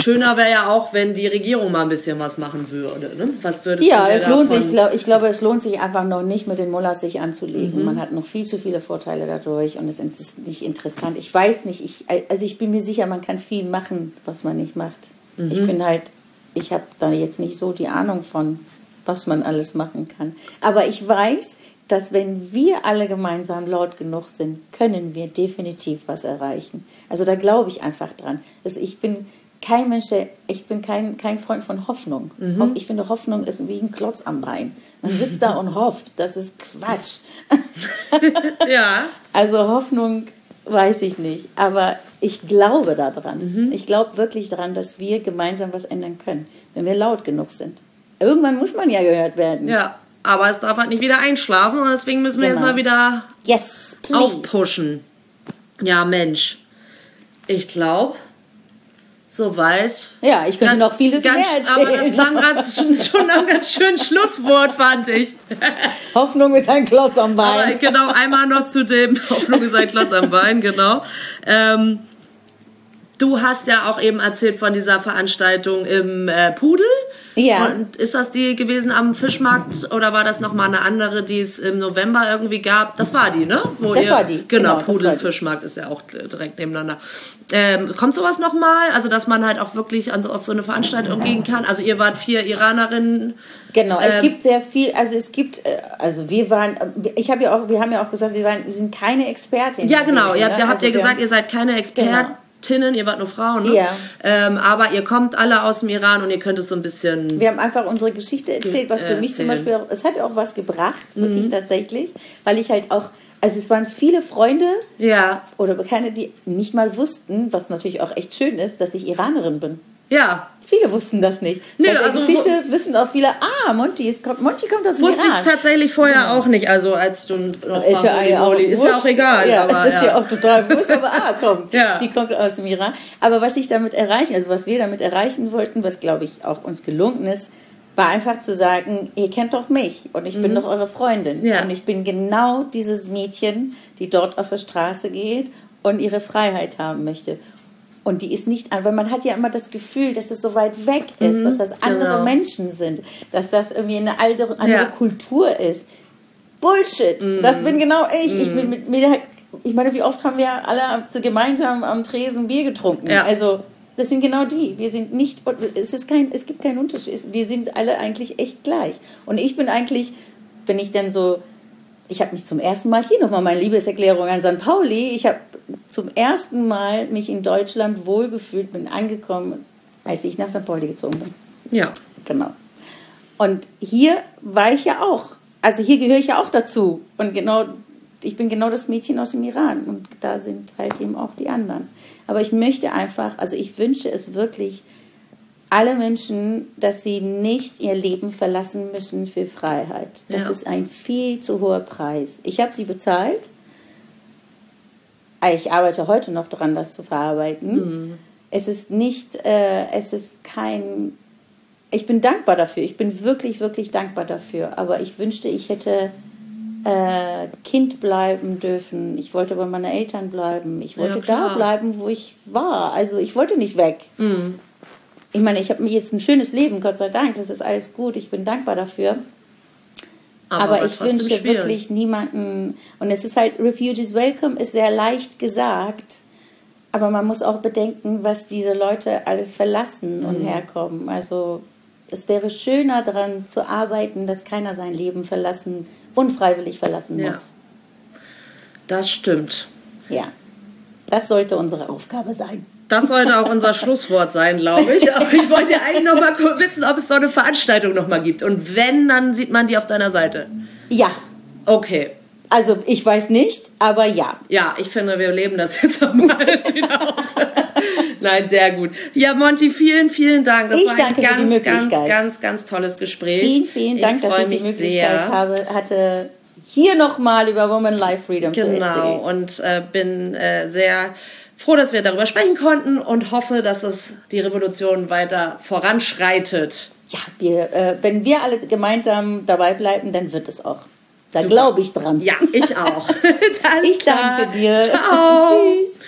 schöner wäre ja auch, wenn die Regierung mal ein bisschen was machen würde. Ne? Was würdest Ja, du es lohnt sich, ich, glaub, ich glaube, es lohnt sich einfach noch nicht mit den Mullahs sich anzulegen. Mhm. Man hat noch viel zu viele Vorteile dadurch und es ist nicht interessant. Ich weiß nicht, ich, also ich bin mir sicher, man kann viel machen, was man nicht macht. Mhm. Ich bin halt, ich habe da jetzt nicht so die Ahnung von, was man alles machen kann. Aber ich weiß, dass wenn wir alle gemeinsam laut genug sind, können wir definitiv was erreichen. Also da glaube ich einfach dran. Also ich bin kein Mensch, ich bin kein, kein Freund von Hoffnung. Mhm. Ich finde, Hoffnung ist wie ein Klotz am Bein. Man sitzt da *laughs* und hofft. Das ist Quatsch. *laughs* ja. Also Hoffnung weiß ich nicht. Aber ich glaube daran. Mhm. Ich glaube wirklich daran, dass wir gemeinsam was ändern können, wenn wir laut genug sind. Irgendwann muss man ja gehört werden. Ja, aber es darf halt nicht wieder einschlafen und deswegen müssen wir genau. jetzt mal wieder yes, aufpushen. Ja, Mensch. Ich glaube, soweit. Ja, ich könnte ganz, noch viele ganz, mehr erzählen. Aber das gerade *laughs* schon, schon ein ganz schönes Schlusswort, fand ich. Hoffnung ist ein Klotz am Bein. Aber genau, einmal noch zu dem *laughs* Hoffnung ist ein Klotz am Bein, genau. Ähm, du hast ja auch eben erzählt von dieser Veranstaltung im äh, Pudel. Ja. Und ist das die gewesen am Fischmarkt oder war das nochmal eine andere, die es im November irgendwie gab? Das war die, ne? Wo das ihr, war die. Genau, genau Pudel Fischmarkt ist ja auch direkt nebeneinander. Ähm, kommt sowas nochmal? Also, dass man halt auch wirklich an, auf so eine Veranstaltung gehen kann? Also, ihr wart vier Iranerinnen. Genau, ähm, es gibt sehr viel, also es gibt, äh, also wir waren, ich habe ja auch, wir haben ja auch gesagt, wir, waren, wir sind keine Expertin. Ja, genau, ihr, ne? habt also ja gesagt, ihr seid keine Expertin. Genau. Tinnen, ihr wart nur Frauen, ne? Ja. Ähm, aber ihr kommt alle aus dem Iran und ihr könnt es so ein bisschen. Wir haben einfach unsere Geschichte erzählt, was für mich zum Beispiel auch, es hat auch was gebracht, wirklich mhm. tatsächlich, weil ich halt auch, also es waren viele Freunde ja. oder Bekannte, die nicht mal wussten, was natürlich auch echt schön ist, dass ich Iranerin bin. Ja. Viele wussten das nicht. Nee, Seit der also, Geschichte wissen auch viele, ah, Monty, ist, Monty kommt aus dem Wusste Iran. ich tatsächlich vorher genau. auch nicht, also als du noch ist ja, ja auch ist ja auch egal. Ja, aber, ist ja. ja auch total wurscht, aber ah, komm, *laughs* ja. die kommt aus dem Iran. Aber was ich damit erreichen, also was wir damit erreichen wollten, was glaube ich auch uns gelungen ist, war einfach zu sagen, ihr kennt doch mich und ich mhm. bin doch eure Freundin. Ja. Und ich bin genau dieses Mädchen, die dort auf der Straße geht und ihre Freiheit haben möchte. Und die ist nicht, weil man hat ja immer das Gefühl, dass es so weit weg ist, mhm, dass das andere genau. Menschen sind, dass das irgendwie eine andere, andere ja. Kultur ist. Bullshit. Mhm. Das bin genau ich. Mhm. Ich bin mit mir, ich meine, wie oft haben wir alle zu gemeinsam am Tresen Bier getrunken? Ja. Also, das sind genau die. Wir sind nicht, es ist kein, es gibt keinen Unterschied. Wir sind alle eigentlich echt gleich. Und ich bin eigentlich, wenn ich dann so ich habe mich zum ersten Mal, hier nochmal meine Liebeserklärung an St. Pauli, ich habe zum ersten Mal mich in Deutschland wohlgefühlt, bin angekommen, als ich nach St. Pauli gezogen bin. Ja. Genau. Und hier war ich ja auch, also hier gehöre ich ja auch dazu. Und genau, ich bin genau das Mädchen aus dem Iran und da sind halt eben auch die anderen. Aber ich möchte einfach, also ich wünsche es wirklich, alle Menschen, dass sie nicht ihr Leben verlassen müssen für Freiheit. Das ja. ist ein viel zu hoher Preis. Ich habe sie bezahlt. Ich arbeite heute noch daran, das zu verarbeiten. Mhm. Es ist nicht, äh, es ist kein. Ich bin dankbar dafür. Ich bin wirklich, wirklich dankbar dafür. Aber ich wünschte, ich hätte äh, Kind bleiben dürfen. Ich wollte bei meinen Eltern bleiben. Ich wollte ja, da bleiben, wo ich war. Also ich wollte nicht weg. Mhm ich meine, ich habe jetzt ein schönes Leben, Gott sei Dank, das ist alles gut, ich bin dankbar dafür. Aber, aber ich wünsche schwierig. wirklich niemanden, und es ist halt, Refugees Welcome ist sehr leicht gesagt, aber man muss auch bedenken, was diese Leute alles verlassen mhm. und herkommen. Also es wäre schöner daran zu arbeiten, dass keiner sein Leben verlassen, unfreiwillig verlassen ja. muss. Das stimmt. Ja, das sollte unsere Aufgabe sein. Das sollte auch unser Schlusswort sein, glaube ich. Aber ich wollte eigentlich noch mal wissen, ob es so eine Veranstaltung noch mal gibt. Und wenn, dann sieht man die auf deiner Seite. Ja. Okay. Also ich weiß nicht, aber ja. Ja, ich finde, wir leben das jetzt mal *laughs* wieder auf. Nein, sehr gut. Ja, Monty, vielen, vielen Dank. Das ich war danke ein ganz, ganz, ganz, ganz tolles Gespräch. Vielen, vielen Dank, dass ich die Möglichkeit habe, hatte, hier nochmal über Woman Life Freedom genau. zu erzählen. Genau, und äh, bin äh, sehr froh, dass wir darüber sprechen konnten und hoffe, dass es die Revolution weiter voranschreitet. Ja, wir, äh, wenn wir alle gemeinsam dabei bleiben, dann wird es auch. Da glaube ich dran. Ja, ich auch. *laughs* ich danke dir. Ciao. *laughs* Tschüss.